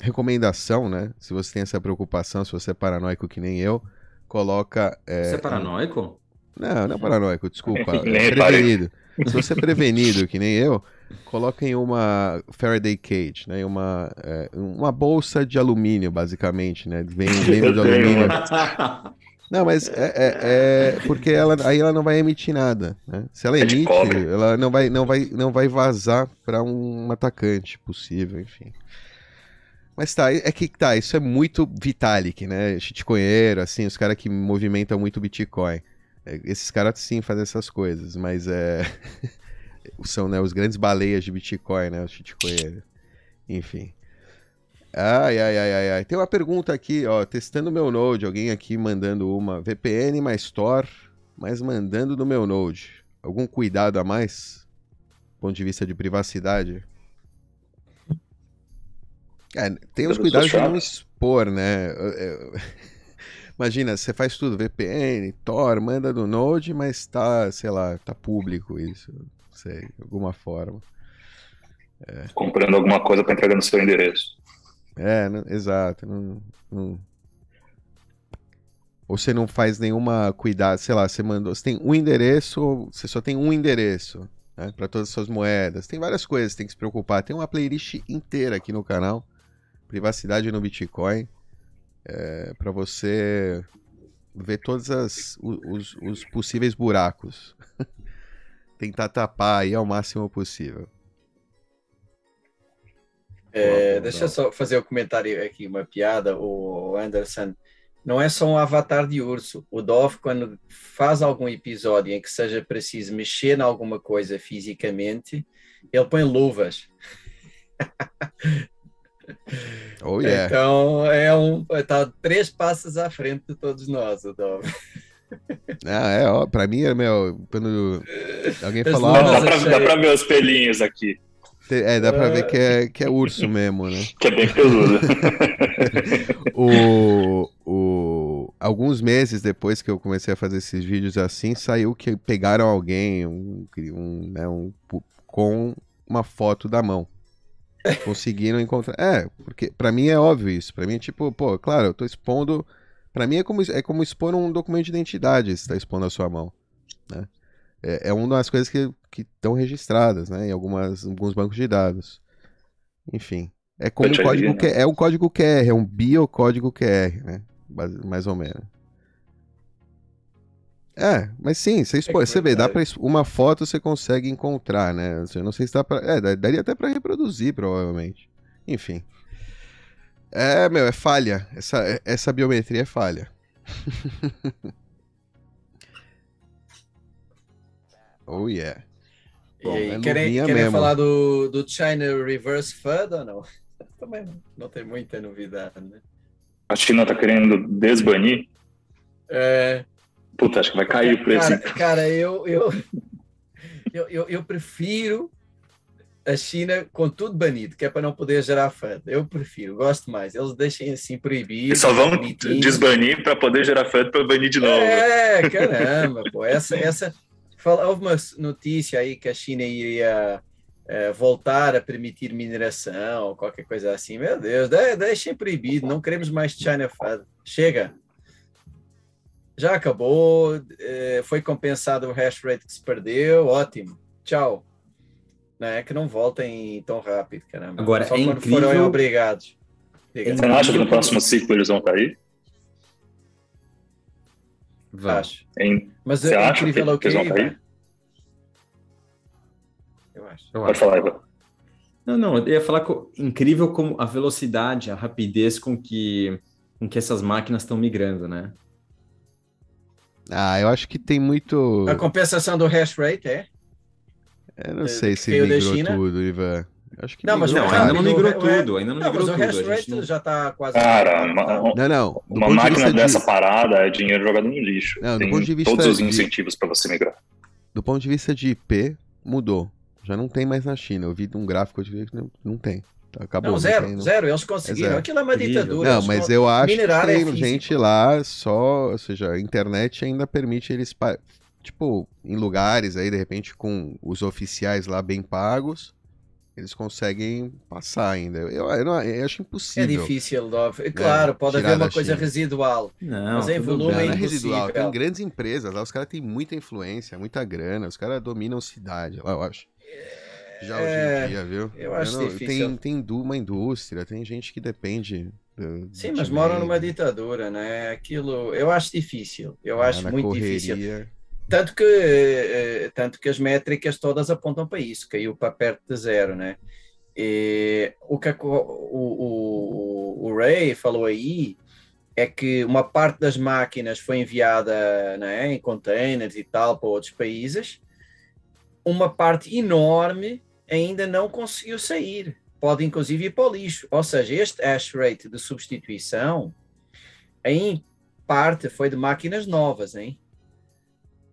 recomendação, né? Se você tem essa preocupação, se você é paranoico que nem eu, coloca. é, Você é paranoico? Não, não é paranoico, desculpa. é Nem prevenido. Se você é prevenido, que nem eu, coloca em uma Faraday Cage, né? em Uma, é, uma bolsa de alumínio, basicamente, né? Vem um de alumínio. Não, mas é, é- é porque ela, aí ela não vai emitir nada, né? Se ela É emite, ela não vai, não vai, não vai vazar para um atacante possível, enfim. Mas tá, é que tá, isso é muito Vitalik, né? Shitcoinheiro, assim, os caras que movimentam muito Bitcoin. É, Esses caras sim fazem essas coisas, mas é. São né, os grandes baleias de Bitcoin, né? Os. Enfim. Ai, ai, ai, ai, ai. Tem uma pergunta aqui, ó. Testando meu Node. Alguém aqui mandando uma VPN mais Tor, mas mandando no meu Node. Algum cuidado a mais? Do ponto de vista de privacidade? É, tem os cuidados de não expor, né? Imagina, você faz tudo, VPN, Tor, manda do Node, mas tá, sei lá, tá público isso. Não sei, de alguma forma. Comprando alguma coisa para entregar no seu endereço. É, não- exato. Não, não- Ou você não faz nenhuma cuidado, sei lá, você mandou. Você tem um endereço, você só tem um endereço para todas as suas moedas. Tem várias coisas, tem que se preocupar. Tem uma playlist inteira aqui no canal privacidade no Bitcoin é, para você ver todos os, os possíveis buracos. Tentar tapar aí ao máximo possível. É, deixa eu só fazer um comentário aqui, uma piada. O Anderson não é só um avatar de urso. O Dove, quando faz algum episódio em que seja preciso mexer em alguma coisa fisicamente, ele põe luvas. Oh, yeah. Então é um está três passos à frente de todos nós, o Dove. Ah, é, ó, pra mim é meu. Quando alguém falar. Dá pra, dá pra ver os pelinhos aqui, é, dá pra ver que é, que é urso mesmo, né? que é bem peludo. O, o, alguns meses depois que eu comecei a fazer esses vídeos assim, saiu que pegaram alguém um, um, né, um, com uma foto da mão. Conseguiram encontrar. É, porque pra mim é óbvio isso. Pra mim é tipo, pô, claro, eu tô expondo. Pra mim é como, é como expor um documento de identidade, se tá expondo a sua mão. Né? É, é uma das coisas que estão registradas, né? Em algumas, alguns bancos de dados. Enfim. É como um código né? Q- é um código QR, é um biocódigo QR, né? Mais ou menos. É, mas sim, você, expõe, que você vê, dá pra, uma foto você consegue encontrar, né? Eu não sei se dá pra. É, daria até pra reproduzir, provavelmente. Enfim. É, meu, é falha. Essa, essa biometria é falha. oh, yeah. Bom, e é aí, querem, querem mesmo. falar do, do China Reverse FUD ou não? Também não, tem muita novidade, né? A China tá querendo desbanir. É, Puta, acho que vai cair o preço. Cara, cara eu, eu, eu, eu, eu prefiro a China com tudo banido, que é para não poder gerar FUD. Eu prefiro, gosto mais. Eles deixem assim proibido. Eles só vão bonitinho. desbanir para poder gerar FUD para banir de novo. É, caramba, pô. Essa, essa, fala- houve uma notícia aí que a China iria eh, voltar a permitir mineração ou qualquer coisa assim. Meu Deus, de- deixem proibido. Não queremos mais China FUD. Chega. Já acabou. eh, foi compensado o hash rate que se perdeu. Ótimo. Tchau. Não é que não voltem tão rápido, caramba. Agora, Só é quando incrível- forem obrigados. Diga. Você não acha que no próximo ciclo eles vão cair? Vai. Acho. Hein? Mas Você é acha incrível que o que eles vão cair? Eu acho. Eu Pode acho. falar, Ivan. Não, não, eu ia falar co- incrível como a velocidade, a rapidez com que, com que essas máquinas estão migrando, né? Ah, eu acho que tem muito. A compensação do hash rate é? Eu não É, sei que se migrou tudo, Ivan. Acho que Não, mas Não, o ainda não migrou o tudo, ainda não Não, migrou mas o tudo. hash rate não- já está quase. Cara, uma, Não, não. Uma de máquina de- dessa parada é dinheiro jogado no lixo. Não, do Tem ponto de vista todos os de- incentivos para você migrar. do ponto de vista de IP, mudou. Já não tem mais na China. Eu vi um gráfico de que não, não tem. Tá, Acabou. Não, zero, tem, não. zero. Eles conseguiram. zero. Aquilo é uma ditadura. Não, mas eu acho que é tem físico. gente lá só, ou seja, a internet ainda permite eles, pa- tipo, em lugares aí, de repente, com os oficiais lá bem pagos, eles conseguem passar ainda. Eu, eu, não- eu acho É impossível. difícil, Dove. Claro, pode tirar haver uma coisa China. residual. Não, Mas em volume Não, bem. não é impossível. residual. Tem grandes empresas lá, os caras têm muita influência, muita grana, os caras dominam cidade lá, eu acho. Já hoje É, em dia, viu? eu acho não- difícil. Tem, tem uma indústria, tem gente que depende. do- Sim, mas moram numa ditadura, né? Aquilo eu acho difícil. Eu tá acho muito correria. difícil. Tanto que, eh, tanto que as métricas todas apontam para isso, caiu para perto de zero, né? E o que a o, o, o Ray falou aí é que uma parte das máquinas foi enviada né, em containers e tal para outros países, uma parte enorme ainda não conseguiu sair. Pode inclusive ir para o lixo. Ou seja, este hash rate de substituição, em parte, foi de máquinas novas, hein?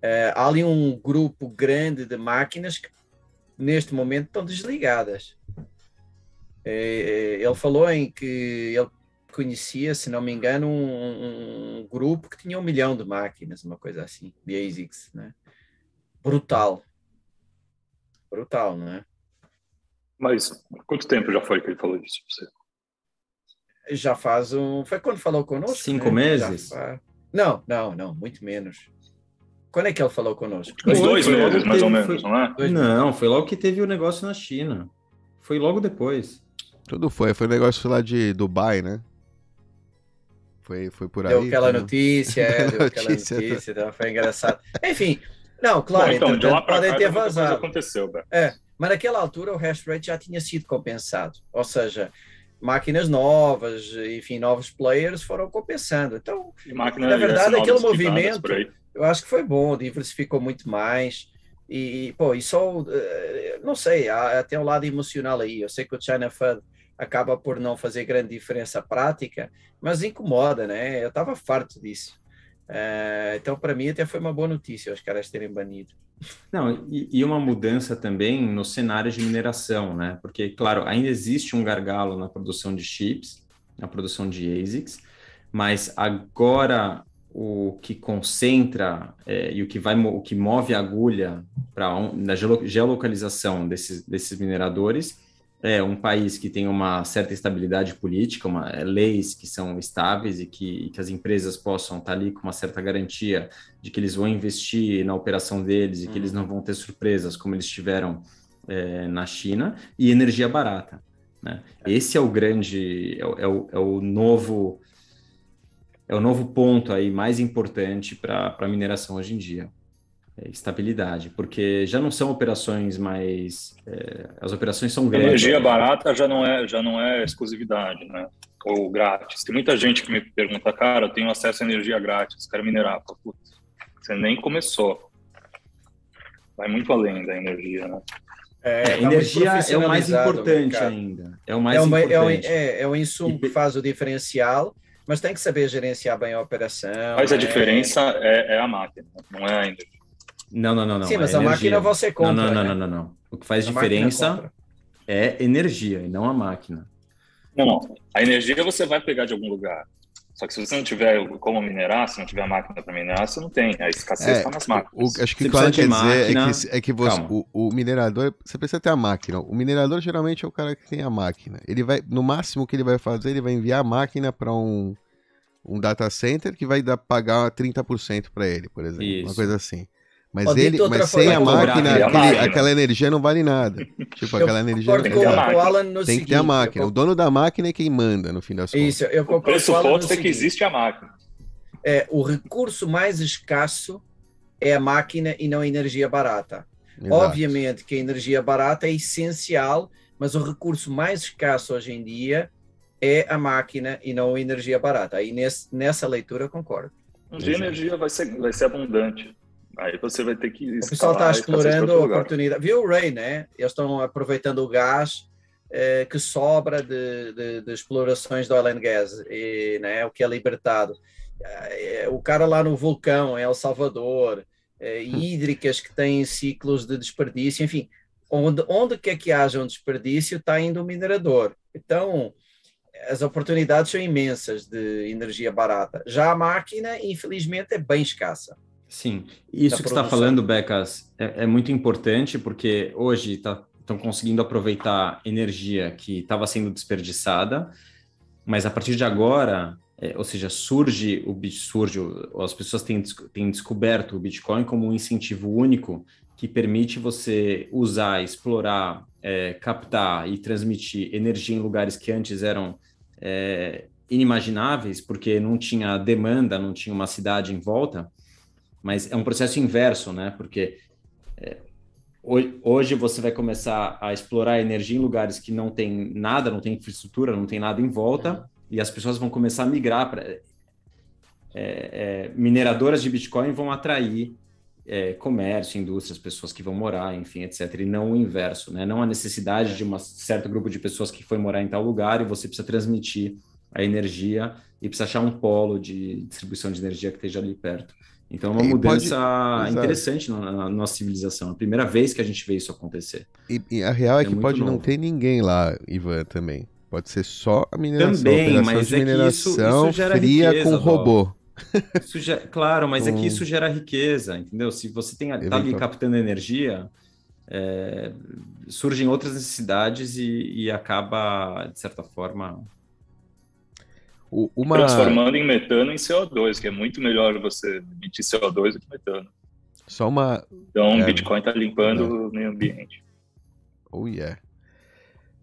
Eh, há ali um grupo grande de máquinas que neste momento estão desligadas. Eh, ele falou em que ele conhecia, se não me engano, um, um grupo que tinha um milhão de máquinas, uma coisa assim, de ASICs, né? Brutal. Brutal, não é? Mas quanto tempo já foi que ele falou disso pra você? Já faz um. Foi quando falou conosco? Cinco né? Meses? fa- Não, não, não, muito menos. Quando é que ele falou conosco? Uns Foi, dois meses, mais ou menos, foi- não é? Não, foi logo que teve o negócio na China. Foi logo depois. Tudo foi. Foi um negócio lá de Dubai, né? Foi, foi por aí. Deu aquela então. notícia, é, deu aquela Notícia, notícia, então foi engraçado. Enfim, não, claro, Bom, então, de lá pra podem cá, ter vazado. aconteceu, Beto. É, mas naquela altura o hash rate já tinha sido compensado, ou seja, máquinas novas, enfim, novos players foram compensando. Então, máquinas Na verdade, S9 aquele movimento- por aí. Eu acho que foi bom, diversificou muito mais. E, pô, e só, eh, não sei, há até um lado emocional aí. Eu sei que o China Fund acaba por não fazer grande diferença prática, mas incomoda, né? Eu estava farto disso. Eh, então, para mim, até foi uma boa notícia os caras terem banido. Não, e, e uma mudança também no cenário de mineração, né? Porque, claro, ainda existe um gargalo na produção de chips, na produção de ASICs, mas agora o que concentra é, e o que vai o que move a agulha para na geolocalização desses, desses mineradores é um país que tem uma certa estabilidade política, uma, é, leis que são estáveis e que, e que as empresas possam estar ali com uma certa garantia de que eles vão investir na operação deles e que eles não vão ter surpresas como eles tiveram é, na China, e energia barata. Né? Esse é o grande, é, é o, é o novo é o novo ponto aí mais importante para a mineração hoje em dia. É estabilidade, porque já não são operações mais. é, as operações são grandes. Energia barata já não é já não é exclusividade, né? Ou grátis. Tem muita gente que me pergunta, cara, eu tenho acesso a energia grátis, quero minerar. Pô, putz, você nem começou. Vai muito além da energia, né? É, É, tá energia é o mais o importante ainda. É o mais É, uma- é, importante. é, é um insumo E- que faz o diferencial, mas tem que saber gerenciar bem a operação. Mas a né? diferença é, é a máquina, não é a energia. Não, não, não, não. Sim, é mas a energia. máquina você compra. Não, não, não, né? não, não, não. O que faz A diferença é energia e não a máquina. Não, não. A energia você vai pegar de algum lugar. Só que se você não tiver como minerar, se não tiver máquina para minerar, você não tem. A escassez É, está nas O- máquinas. acho que Você o que ela quer de dizer é máquina. que, é que você, o, o minerador, você precisa ter a máquina. O minerador geralmente é o cara que tem a máquina. Ele vai, no máximo que ele vai fazer, ele vai enviar a máquina para um, um data center que vai dar, pagar 30% para ele, por exemplo. Uma Isso. coisa assim. Mas, Ó, ele, mas sem a máquina, aquele- aquele- a máquina. aquela energia não vale nada. Tipo, Eu aquela energia. concordo com, Tem a com o máquina. Alan no Tem seguinte. que ter a máquina. eu O dono da máquina é quem manda, no fim das contas. Isso, eu O concordo com o Alan no pressuposto é que seguinte. existe a máquina. É, o recurso mais escasso é a máquina e não a energia barata. Exato. Obviamente que a energia barata é essencial, mas o recurso mais escasso hoje em dia é a máquina e não a energia barata. Aí nesse, nessa leitura eu concordo. Um dia a energia vai ser, vai ser abundante. Aí você vai ter que. O pessoal está explorando a oportunidade. Viu o Ray, né? Eles estão aproveitando o gás eh, que sobra de, de- de explorações do oil and gas, e, né? o que é libertado. Eh, o cara lá no vulcão, em El Salvador, eh, hídricas que têm ciclos de desperdício, enfim, onde, onde quer que haja um desperdício, está indo o minerador. Então, as oportunidades são imensas de energia barata. Já a máquina, infelizmente, é bem escassa. Sim, isso que você está falando, Becas, é, é muito importante porque hoje estão conseguindo aproveitar energia que estava sendo desperdiçada, mas a partir de agora, é, ou seja, surge o surge, as pessoas têm, têm descoberto o Bitcoin como um incentivo único que permite você usar, explorar, é, captar e transmitir energia em lugares que antes eram é, inimagináveis, porque não tinha demanda, não tinha uma cidade em volta mas é um processo inverso, né? Porque é, ho- hoje você vai começar a explorar energia em lugares que não tem nada, não tem infraestrutura, não tem nada em volta, e as pessoas vão começar a migrar para mineradoras de Bitcoin vão atrair é, comércio, indústrias, pessoas que vão morar, enfim, etc. E não o inverso, né? Não a necessidade de um certo grupo de pessoas que foi morar em tal lugar e você precisa transmitir a energia e precisa achar um polo de distribuição de energia que esteja ali perto. Então, é uma E pode- mudança Exato. interessante na, na nossa civilização. É a primeira vez que a gente vê isso acontecer. E, e a real é, É que pode não novo. ter ninguém lá, Ivan, também. Pode ser só a mineração. Também, mas é que isso- mineração isso gera fria riqueza, com Val. robô. Claro, mas é Com- que isso gera riqueza, entendeu? Se você tem, tá ali captando energia, é, surgem outras necessidades e, e acaba, de certa forma, O- uma... Transformando em metano em CO2, que é muito melhor você emitir CO2 do que metano. Só uma. Então, É. o Bitcoin está limpando o meio ambiente. Oh, yeah.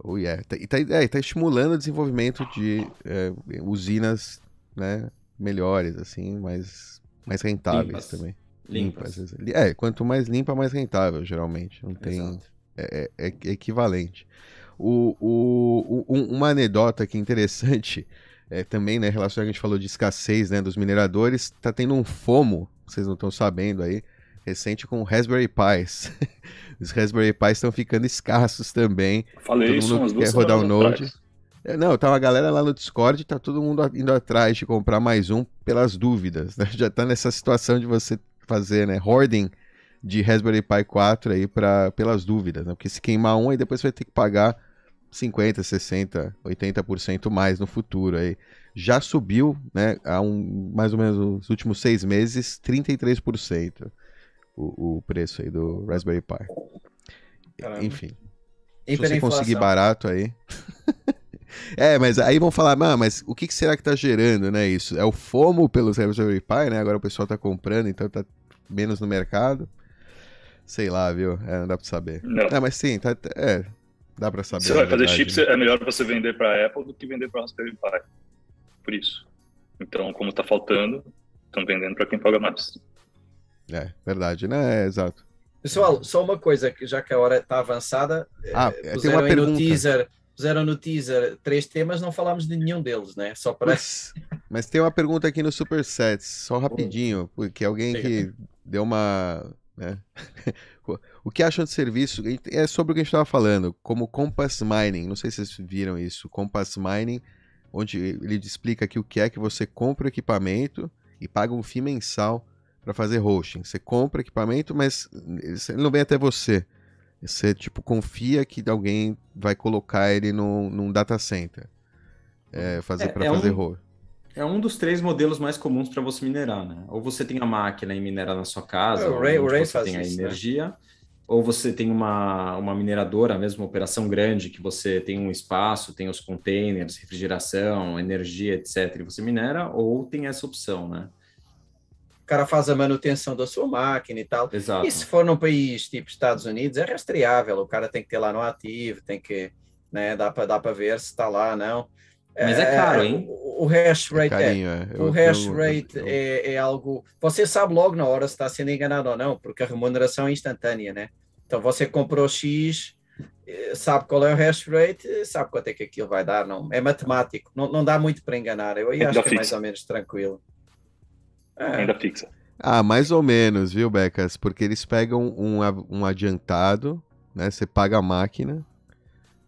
Oh, yeah. Tá- E tá, é, tá estimulando o desenvolvimento de é, usinas né, melhores, assim, mais, mais rentáveis Limpas. também. Limpas. Limpas. É, quanto mais limpa, mais rentável, geralmente. Não tem. Exato. É, é- é equivalente. O, o, o- um- uma anedota aqui interessante, é, também, né, relacionada a que a gente falou de escassez, né, dos mineradores, tá tendo um FOMO, vocês não estão sabendo aí, recente com Raspberry Pis. Os Raspberry Pis estão ficando escassos também. Falei Todo isso mundo quer rodar o Node. atrás. É, Não, tá uma galera lá no Discord, tá todo mundo indo atrás de comprar mais um pelas dúvidas, né? Já tá nessa situação de você fazer, né, hoarding de Raspberry Pi 4 aí para pelas dúvidas, né? Porque se queimar um, aí depois você vai ter que pagar 50, 60, 80% mais no futuro aí. Já subiu, né, há um, mais ou menos nos últimos seis meses, 33% o, o preço aí do Raspberry Pi. Caramba. Enfim, se você conseguir barato aí. é, mas aí vão falar, "Ah, mas o que, que será que tá gerando, né, isso? É o FOMO pelos Raspberry Pi, né? Agora o pessoal tá comprando, então tá menos no mercado. Sei lá, viu? É, não dá pra saber. Não. É, mas sim, tá, é, dá pra saber. Você vai fazer verdade, chips, né? é melhor você vender para Apple do que vender para Raspberry Pi. Por isso. Então, como está faltando, estão vendendo para quem paga mais. É, verdade, né? É, exato. Pessoal, só uma coisa, que já que a hora está avançada, Ah, eh, tem puseram uma aí no teaser, puseram no teaser três temas, não falámos de nenhum deles, né? Só para Mas, mas tem uma pergunta aqui no Supersets, só rapidinho, porque alguém que deu uma. né? o que acham de serviço? É sobre o que a gente estava falando, como Compass Mining. Não sei se vocês viram isso. Compass Mining, onde ele explica aqui o que é que você compra o equipamento e paga um FII mensal para fazer hosting. Você compra o equipamento, mas ele não vem até você. Você, tipo, confia que alguém vai colocar ele num, num data center. É, fazer É- para é fazer um- hosting. É um dos três modelos mais comuns para você minerar, né? Ou você tem a máquina e minera na sua casa, É, o ou Ray- o onde Ray você faz tem a isso, né? Ou você tem uma, uma mineradora, mesmo uma operação grande, que você tem um espaço, tem os containers, refrigeração, energia, etc. E você minera, ou tem essa opção, né? o cara faz a manutenção da sua máquina e tal. Exato. E se for num país tipo Estados Unidos, é rastreável, o cara tem que ter lá no ativo, tem que, né, dá para dá para ver se está lá, não. Mas é caro, hein? O, o hash rate é, Carinho, é. O Eu- hash eu- rate eu- é, é algo. Você sabe logo na hora se está sendo enganado ou não, porque a remuneração é instantânea, né? Então você comprou X, eh, sabe qual é o hash rate, sabe quanto é que aquilo vai dar, não? É matemático, não, não dá muito para enganar. Eu acho que é mais ou menos tranquilo. É, Ainda fixa. Ah, mais ou menos, viu, Becas? Porque eles pegam um, um adiantado, né? Você paga a máquina.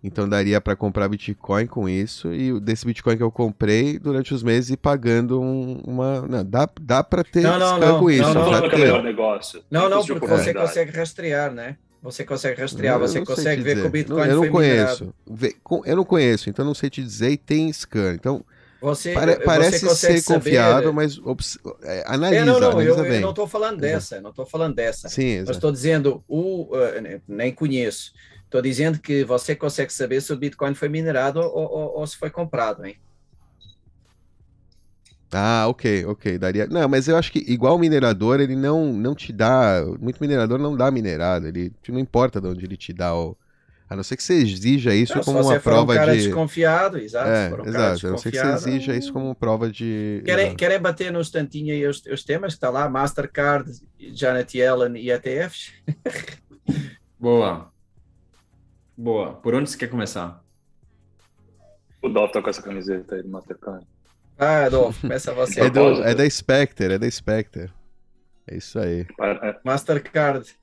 Então daria para comprar Bitcoin com isso. E desse Bitcoin que eu comprei durante os meses e pagando um- uma. Não, dá, dá para ter Não, não, scan não, com isso. não, Não não, que é melhor negócio. Não, não, porque você consegue rastrear, né? Você consegue rastrear, Eu você consegue ver que dizer. o Bitcoin Não, Eu não foi minerado. conheço. Com- Eu não conheço, então não sei te dizer e tem scan. Então Você, pare- você parece consegue ser saber- confiável, mas obs- é, analisa, É, não, não, analisa eu, eu bem. não estou falando dessa, não estou falando dessa. Sim, Mas estou dizendo, o, eh, nem conheço. Estou dizendo que você consegue saber se o Bitcoin foi minerado ou, ou- ou se foi comprado, hein? Ah, ok, ok, daria. Não, mas eu acho que igual o minerador, ele não, não te dá. Muito minerador não dá minerado. Ele não importa de onde ele te dá o. A não ser que você exija isso Não, se como você uma for um prova cara de. desconfiado, exato. É, se for um cara exato. A não ser que você exija isso como prova de. Querem, querem bater no instantinho aí os, os temas que está lá, Mastercard, Janet Yellen e ETFs? Boa. Boa. Por onde você quer começar? O Dolph tá com essa camiseta aí do Mastercard. Ah, Adolfo, começa você. É, do, propósito. é da Spectre, é da Spectre. É isso aí. Pa- é, Mastercard.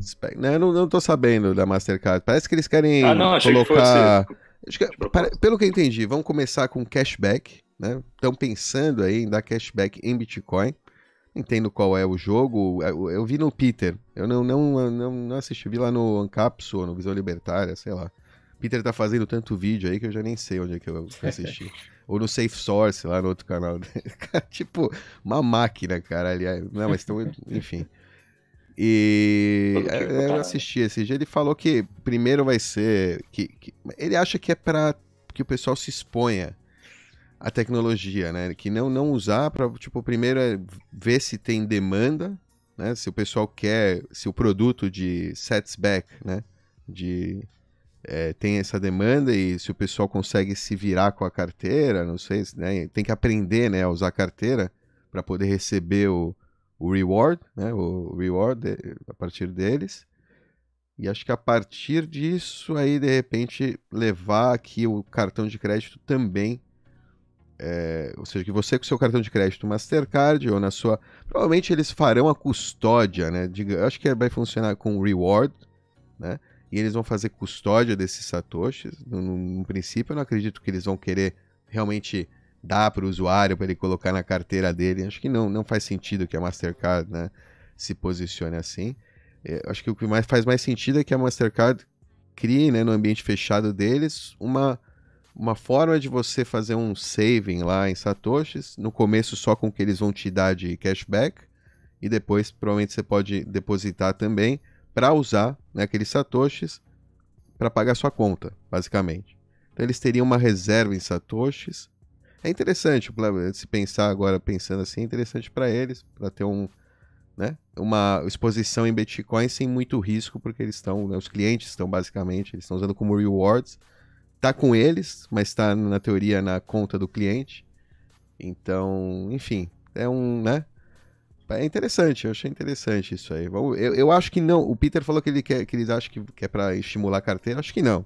Spe- Não, eu não, não tô sabendo da Mastercard. Parece que eles querem Ah, não, que colocar. que, para- pelo que eu entendi, vamos começar com cashback, né? Estão pensando aí em dar cashback em Bitcoin. Entendo qual é o jogo. Eu, eu vi no Peter. Eu não, não, não, não assisti. Vi lá no Ancapsu, ou no Visão Libertária, sei lá. Peter tá fazendo tanto vídeo aí que eu já nem sei onde é que eu assisti. ou no Safe Source, lá no outro canal. Tipo, uma máquina, cara. Aliás. Não, mas estão. Enfim. E é, eu cara. assisti esse dia. Ele falou que primeiro vai ser. Que, que- ele acha que é para que o pessoal se exponha à tecnologia, né? Que não, não usar para. Tipo, primeiro é ver se tem demanda, né? Se o pessoal quer. Se o produto de sets back, né? De. é, tem essa demanda e se o pessoal consegue se virar com a carteira, não sei, né, tem que aprender né, a usar a carteira para poder receber o, o reward, né, o reward de, a partir deles. E acho que a partir disso aí, de repente, levar aqui o cartão de crédito também. É, ou seja, que você com seu cartão de crédito Mastercard ou na sua. Provavelmente eles farão a custódia, né? Diga, acho que vai funcionar com reward, né? E eles vão fazer custódia desses satoshis. No, no, no princípio, eu não acredito que eles vão querer realmente dar para o usuário para ele colocar na carteira dele. Acho que não, não faz sentido que a Mastercard né, se posicione assim. É, acho que o que mais faz mais sentido é que a Mastercard crie né, no ambiente fechado deles uma, uma forma de você fazer um saving lá em satoshis. No começo só com o que eles vão te dar de cashback e depois provavelmente você pode depositar também para usar né, aqueles satoshis para pagar sua conta, basicamente. Então eles teriam uma reserva em satoshis. É interessante se pensar agora pensando assim, é interessante para eles, para ter um, né, uma exposição em Bitcoin sem muito risco, porque eles estão, né, os clientes estão basicamente, eles estão usando como rewards. Tá com eles, mas está na teoria na conta do cliente. Então, enfim, é um, né? É interessante, eu achei interessante isso aí. Eu, eu acho que não. O Peter falou que ele quer, que eles acham que, que é para estimular a carteira. Acho que não.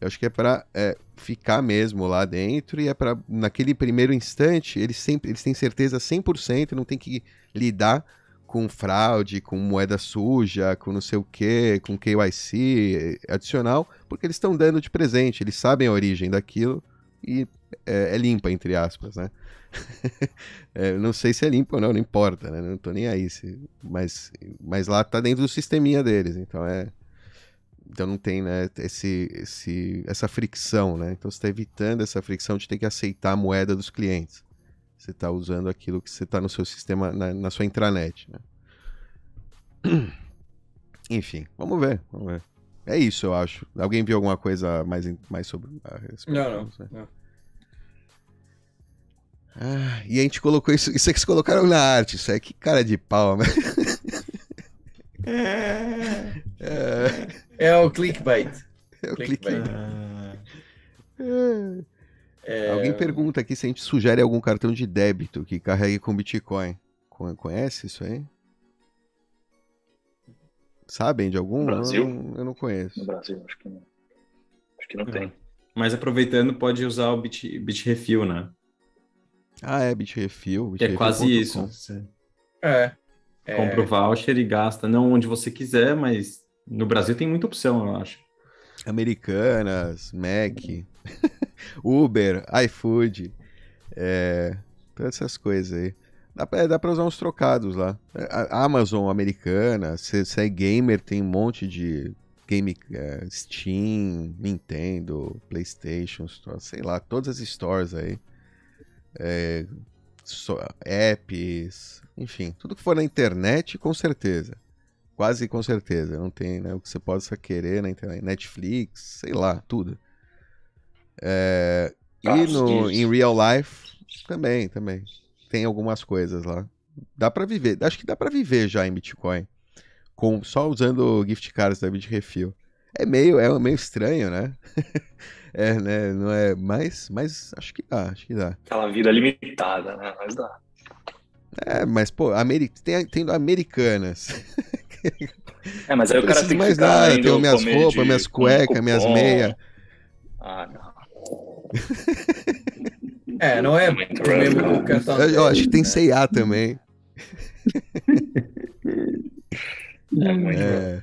Eu acho que é para é, ficar mesmo lá dentro e é para naquele primeiro instante eles sempre eles têm certeza 100%, não tem que lidar com fraude, com moeda suja, com não sei o que, com KYC adicional, porque eles estão dando de presente, eles sabem a origem daquilo e é, é limpa, entre aspas, né? é, não sei se é limpo ou não, não importa, né? Não tô nem aí. Se, mas, mas lá tá dentro do sisteminha deles, então é. Então não tem né, esse, esse, essa fricção, né? Então você está evitando essa fricção de ter que aceitar a moeda dos clientes. Você está usando aquilo que você está no seu sistema, na, na sua intranet, né? Enfim, vamos ver, vamos ver. É isso, eu acho. Alguém viu alguma coisa mais, mais sobre a respeito? Não, não. não. Ah, e a gente colocou isso. Isso é que eles colocaram na arte. Isso é que cara de pau, né? É, é, é o clickbait. É o clickbait. É. É... Alguém pergunta aqui se a gente sugere algum cartão de débito que carregue com Bitcoin. Conhece isso aí? Sabem de algum? No Brasil? Eu não, eu não conheço. No Brasil, acho que não. Acho que não tem. Mas aproveitando, pode usar o Bit, Bitrefil, né? Ah, é, Bitrefil. Bit é quase isso. É. é. Compra o voucher e gasta, não onde você quiser, mas no Brasil tem muita opção, eu acho. Americanas, Mac, Uber, iFood, é, todas essas coisas aí. Dá pra, dá pra usar uns trocados lá. A Amazon americana, se, se é gamer, tem um monte de game é, Steam, Nintendo, Playstation, sei lá, todas as stores aí é, so, apps, enfim, tudo que for na internet, com certeza. Quase com certeza. Não tem né, o que você possa querer na internet. Netflix, sei lá, tudo. É, e no, em real life, também, também. Tem algumas coisas lá. Dá para viver. Acho que dá para viver já em Bitcoin. Com, só usando gift cards da Bitrefil. É meio, é meio estranho, né? É, né? Não é. Mas, mas acho que dá, acho que dá. Aquela vida limitada, né? Mas dá. É, mas, pô, Ameri... tem, tem americanas. É, mas aí o cara tem que mais ficar nada, tenho minhas roupas, minhas cuecas, minhas meias. Ah, não. É, não é Muito o mesmo cartão. Eu, eu acho que tem? C&A também. É muito. É.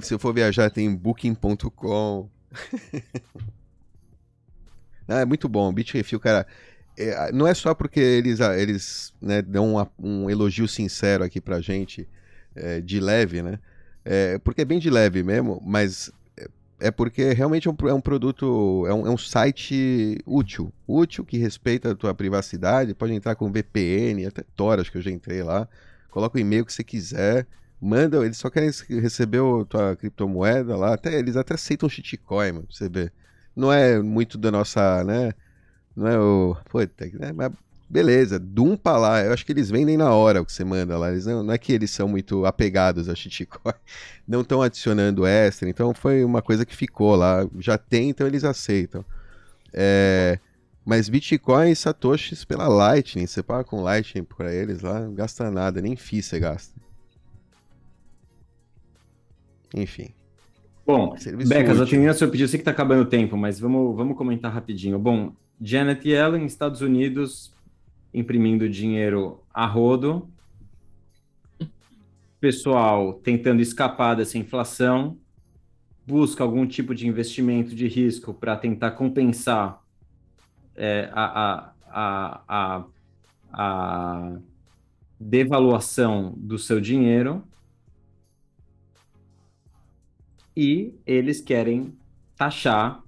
Se eu for viajar, tem booking.com. Não, é muito bom. Bitrefil, cara. é, não é só porque eles, eles né, dão uma- um elogio sincero aqui pra gente, é, de leve, né? É, porque é bem de leve mesmo, mas é- porque realmente é um, é um produto, é um, é um site útil. Útil, que respeita a tua privacidade, pode entrar com VPN, até Tor, acho que eu já entrei lá. Coloca o e-mail que você quiser. Manda, eles só querem receber a tua criptomoeda lá. Até, eles até aceitam shitcoin, mano, pra você ver. Não é muito da nossa, né? Não é o. Puta, né? Mas beleza, dumpa lá. Eu acho que eles vendem na hora o que você manda lá. Eles não, não é que eles são muito apegados a shitcoin, não estão adicionando extra. Então foi uma coisa que ficou lá. Já tem, então eles aceitam. É, mas Bitcoin e Satoshis pela Lightning, você paga com Lightning para eles lá, não gasta nada, nem FII você gasta. Enfim. Bom, Serviço Becas, atendendo ao seu pedido, eu sei que está acabando o tempo, mas vamos, vamos comentar rapidinho. Bom, Janet Yellen, Estados Unidos, imprimindo dinheiro a rodo. Pessoal tentando escapar dessa inflação, busca algum tipo de investimento de risco para tentar compensar é, a, a, a, a, devaluação do seu dinheiro. e eles querem taxar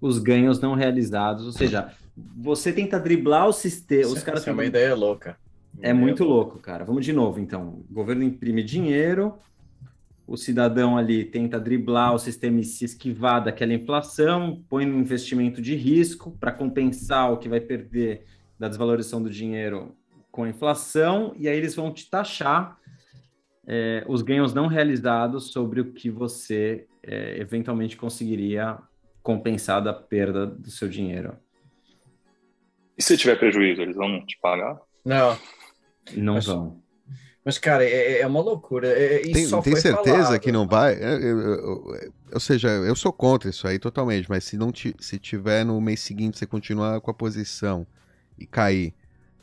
os ganhos não realizados, ou seja, você tenta driblar o sistema, os caras Isso é uma ideia louca. é muito louco, cara. Vamos de novo, então. O governo imprime dinheiro, o cidadão ali tenta driblar o sistema e se esquivar daquela inflação, põe no investimento de risco para compensar o que vai perder da desvalorização do dinheiro com a inflação, e aí eles vão te taxar é, os ganhos não realizados sobre o que você é, eventualmente conseguiria compensar da perda do seu dinheiro. E se tiver prejuízo, eles vão te pagar? Não, Não Mas- vão. mas cara, é, é uma loucura. É- isso Tem, só tem foi certeza falado. que não vai? Eu- eu- eu- ou seja, eu sou contra isso aí totalmente, mas se não se tiver no mês seguinte você continuar com a posição e cair,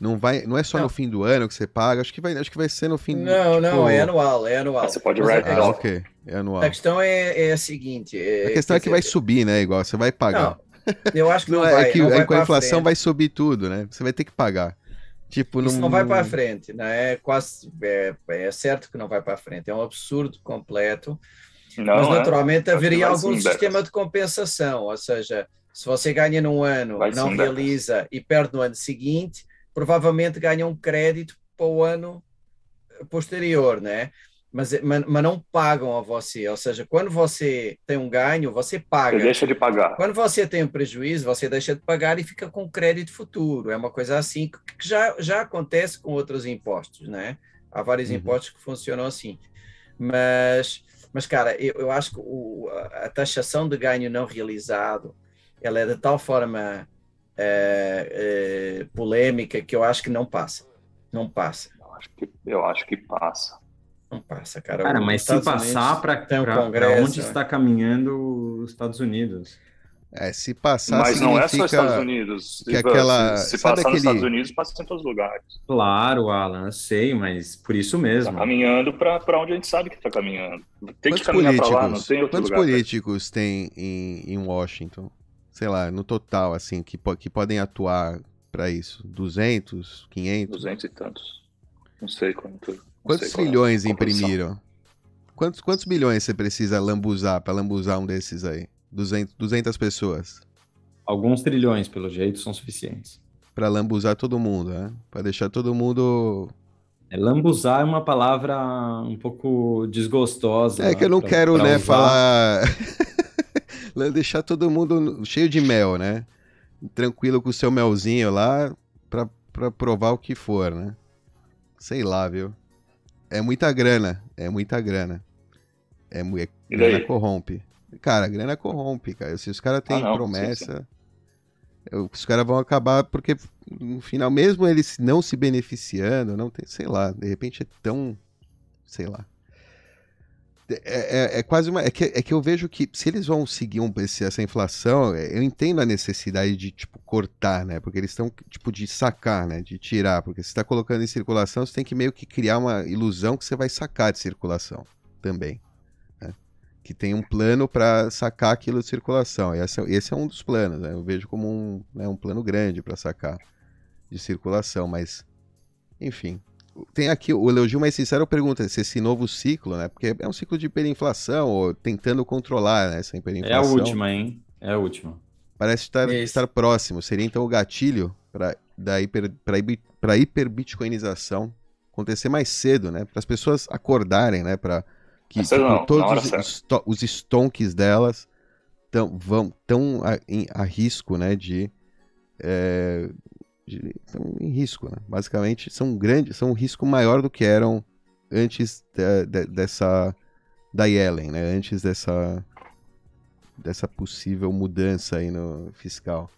não vai, não é só Não. no fim do ano que você paga, acho que vai, acho que vai ser no fim Não, tipo, não, é anual, é anual. Ah, você pode write Ah, ok, é anual. A questão é, é a seguinte. A questão é que vai dizer, subir, né? Igual, você vai pagar. Não, eu acho que não, Não, é vai. que não vai aí com a inflação frente. vai subir tudo, né? Você vai ter que pagar. Tipo, Isso não vai para frente, né? É quase é, é certo que não vai para frente. É um absurdo completo. Não, mas é? naturalmente que haveria vai algum sim, sistema de compensação, ou seja, se você ganha num ano, Vai não sim, realiza e perde no ano seguinte, provavelmente ganha um crédito para o ano posterior, né? Mas, mas, mas não pagam a você, ou seja, quando você tem um ganho, você paga. Você deixa de pagar. Quando você tem um prejuízo, você deixa de pagar e fica com crédito futuro. É uma coisa assim que já, já acontece com outros impostos, né? Há vários Uhum. impostos que funcionam assim. Mas, mas cara, eu, eu acho que o, a taxação de ganho não realizado, ela é de tal forma eh, eh, polêmica que eu acho que não passa. Não passa. Eu acho que, eu acho que passa. Não passa, cara. Cara, mas se passar tem um para congresso, onde né? está caminhando os Estados Unidos? É, se passar Mas não é só Estados Unidos. que Ivan. aquela- Se, se passar nos aquele- Estados Unidos, passa em todos os lugares. Claro, Alan, eu sei, mas por isso Tá mesmo. caminhando para onde a gente sabe que está caminhando. Tem que Quantos caminhar para políticos, lá, não tem outro quantos lugar. políticos tem em, em Washington? Sei lá, no total, assim, que, po- que podem atuar para isso? 200, 500? 200 e tantos. Não sei quanto. Quantos qual é imprimiram? Quantos, quantos bilhões você precisa lambuzar para lambuzar um desses aí? 200, 200 pessoas. Alguns trilhões, pelo jeito, são suficientes. Para lambuzar todo mundo, né? Para deixar todo mundo. É, lambuzar é uma palavra um pouco desgostosa. É que eu não pra- quero, pra né, usar. falar. deixar todo mundo cheio de mel, né? Tranquilo com o seu melzinho lá pra, pra provar o que for, né? Sei lá, viu? É muita grana, é muita grana. É, é grana corrompe. Cara, a grana corrompe, cara. Se os caras têm Ah, promessa, eu- os caras vão acabar porque no final, mesmo eles não se beneficiando, não tem, sei lá, de repente é tão, sei lá. É, é- é quase uma. É que, é que eu vejo que se eles vão seguir um, esse- essa inflação, é, eu entendo a necessidade de, tipo, cortar, né? Porque eles estão, tipo, de sacar, né? De tirar. Porque se está colocando em circulação, você tem que meio que criar uma ilusão que você vai sacar de circulação também. né? Que tem um plano para sacar aquilo de circulação. E esse, é- esse é um dos planos, né? Eu vejo como um, né, um plano grande para sacar de circulação, mas. Enfim. Tem aqui o elogio mais sincero pergunta se esse novo ciclo, né? Porque é um ciclo de hiperinflação, ou tentando controlar né, essa É a hiperinflação. última, hein? É a última. Parece estar, estar próximo. Seria então o gatilho para hiper, pra hiperbitcoinização acontecer mais cedo, né? Para as pessoas acordarem, né? Para que tipo, não, todos os, stonks delas tão, vão, tão a, em- a risco, né? De é, de- estão em risco, né? Basicamente, são grandes, são um risco maior do que eram antes de- de- dessa da Yellen, né? Antes dessa dessa possível mudança aí no fiscal.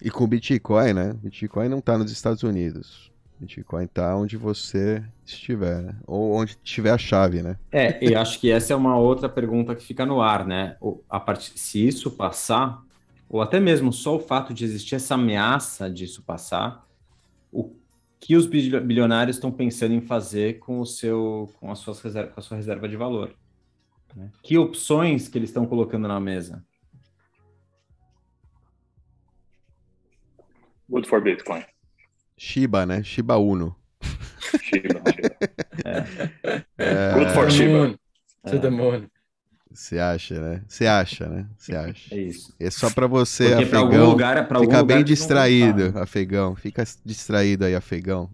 E com o Bitcoin, né? Bitcoin não tá nos Estados Unidos. Bitcoin tá onde você estiver, né? ou onde tiver a chave, né? É, e acho que essa é uma outra pergunta que fica no ar, né? A part... Se isso passar, ou até mesmo só o fato de existir essa ameaça disso passar, o que os bil- bilionários estão pensando em fazer com o seu, com, as suas reserva, com a sua reserva de valor? né? Que opções que eles estão colocando na mesa? Good for Bitcoin. Shiba, né? Shiba Uno. Shiba, Shiba. É, Good for To the Shiba. To the moon. Você acha, né? Você acha, né? Você acha. É isso. É só pra você, Porque para algum afegão, lugar, para algum ficar lugar bem distraído, afegão. Fica distraído aí, afegão.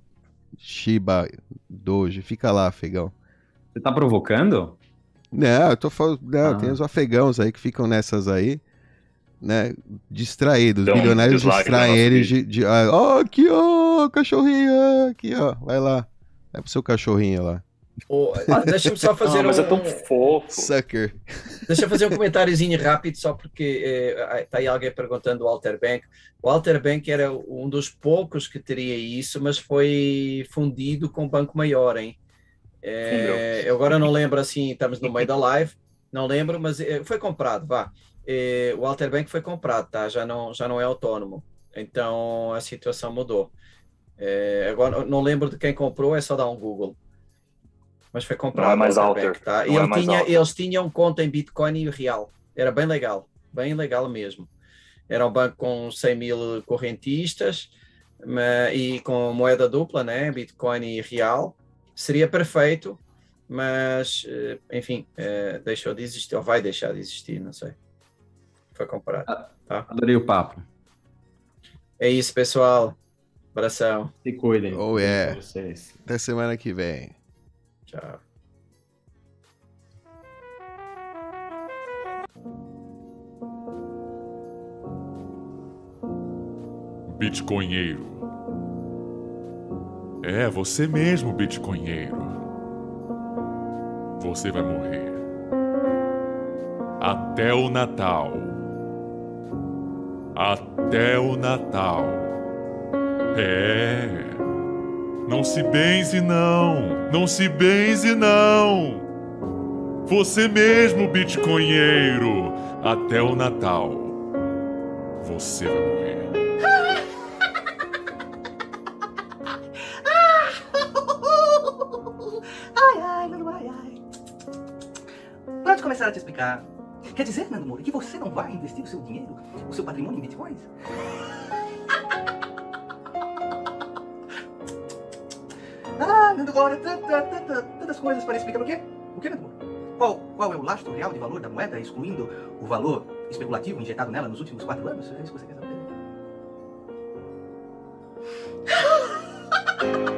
Shiba, Doge, fica lá, afegão. Você tá provocando? Não, eu tô falando. Não, Ah. tem os afegãos aí que ficam nessas aí, né? Distraídos. Um bilionários distraem eles de. de ah, ó, aqui, ó, cachorrinho, aqui, ó. Vai lá. Vai pro seu cachorrinho lá. Oh, ah, Deixa-me só fazer Ah, mas um, é tão fofo. Sucker. Deixa eu fazer um comentáriozinho rápido, só porque está aí alguém perguntando o Alter Bank. O Alter Bank era um dos poucos que teria isso, mas foi fundido com o Banco Maior, hein? É, eu agora não lembro assim, estamos no meio da live, não lembro, mas eh, foi comprado, vá. Eh, o Alter Bank foi comprado, tá? Já não, já não é autônomo. Então a situação mudou. Eh, agora não lembro de quem comprou, é só dar um Google. Mas foi comprado. Não é mais o Alter, Bank, tá? E não é ele mais tinha, Alter. eles tinham conta em Bitcoin e real. Era bem legal, bem legal mesmo. Era um banco com 100 mil correntistas ma- e com moeda dupla, né? Bitcoin e real. Seria perfeito, mas, eh, enfim, eh, deixou de existir, ou vai deixar de existir, não sei. Foi comprado. Adorei o papo. É isso, pessoal. Abração. Se cuidem. Oh, yeah. Vocês. Até semana que vem. Tchau. Bitcoinheiro. É, você mesmo, Bitcoinheiro. Você vai morrer. Até o Natal. Até o Natal. É. Não se benze, não. Não se benze, não. Você mesmo, Bitcoinheiro. Até o Natal. Você vai morrer. Ai, ai, Nando, ai, ai. Pode começar a te explicar. Quer dizer, Nando Moura, que você não vai investir o seu dinheiro, o seu patrimônio em bitcoins? Ah, Nando tanta- tantas coisas para explicar o quê? O que, Nando Moura? Qual, qual é o lastro real de valor da moeda, excluindo o valor especulativo injetado nela nos últimos quatro anos? É isso que você quer saber?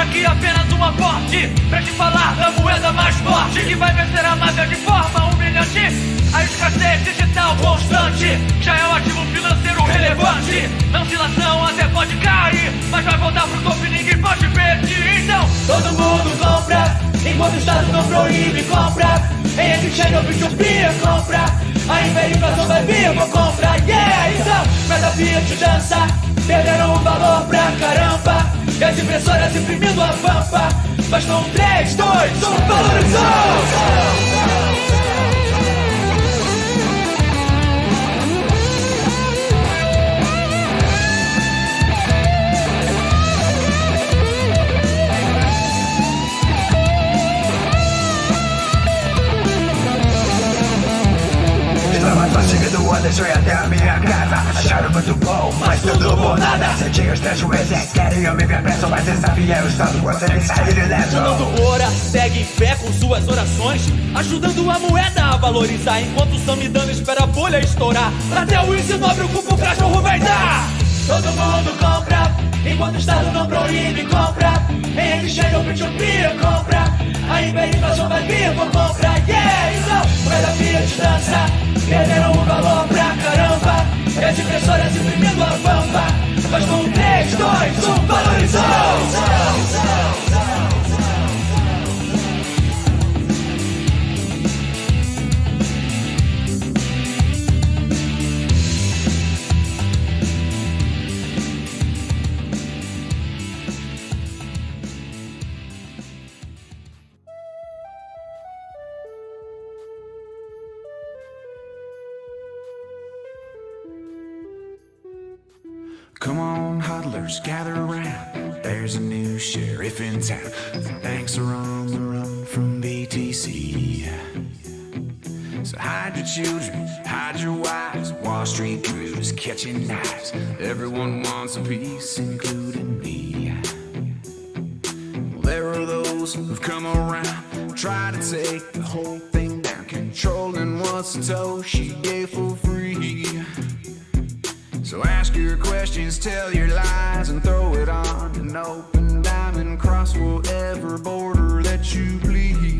Aqui apenas um aporte. Pra te falar da moeda mais forte que vai vencer a máfia de forma humilhante. A escassez digital constante já é um ativo financeiro relevante. Na oscilação até pode cair, mas vai voltar pro topo e ninguém pode pedir. Então, todo mundo compra, enquanto o Estado não proíbe compra. Em engenho, bichopia, compra. A hiperinflação vai vir, vou comprar, yeah! Então, cada Fiat dança, perderam o valor pra caramba. E as impressoras imprimindo a pampa. Bastam 3, 2, 1, valorizou! Estava fascinado quando deixei até a minha casa Acharam muito bom, mas tudo por nada Senti os prejuízos, queriam me ver preso Mas desafia o Estado, você me sair ileso Fernando Ora segue em fé com suas orações, ajudando a moeda a valorizar. Enquanto o Samidana espera a bolha estourar, até o índice nobre o cupo o cachorro vai dar. Todo mundo compra, enquanto o Estado não proíbe, compra. Em exchange Bitopia, compra. A hiperinflação vai vir! Então, dança, perderam o valor pra caramba. E as impressoras imprimindo a pampa. Mas com 3, 2, 1, valorizou! Catching knives. Everyone wants a piece, including me. Well, there are those who've come around, try to take the whole thing down, controlling what she gave for free. So ask your questions, tell your lies, and throw it on an open diamond. Cross whatever border that you please.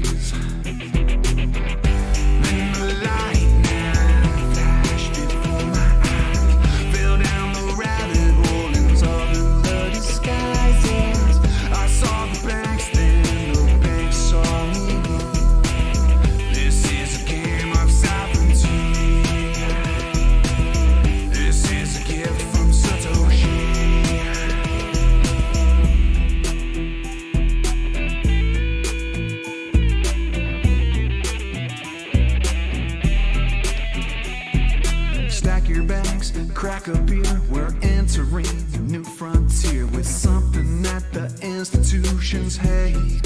We're entering a new frontier with something that the institutions hate.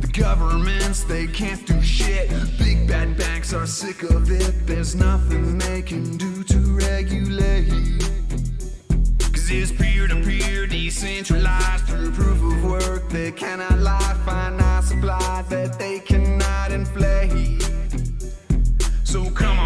The governments, they can't do shit. Big bad banks are sick of it. There's nothing they can do to regulate. Cause it's peer to peer, decentralized through proof of work. They cannot lie, finite supply that they cannot inflate. So come on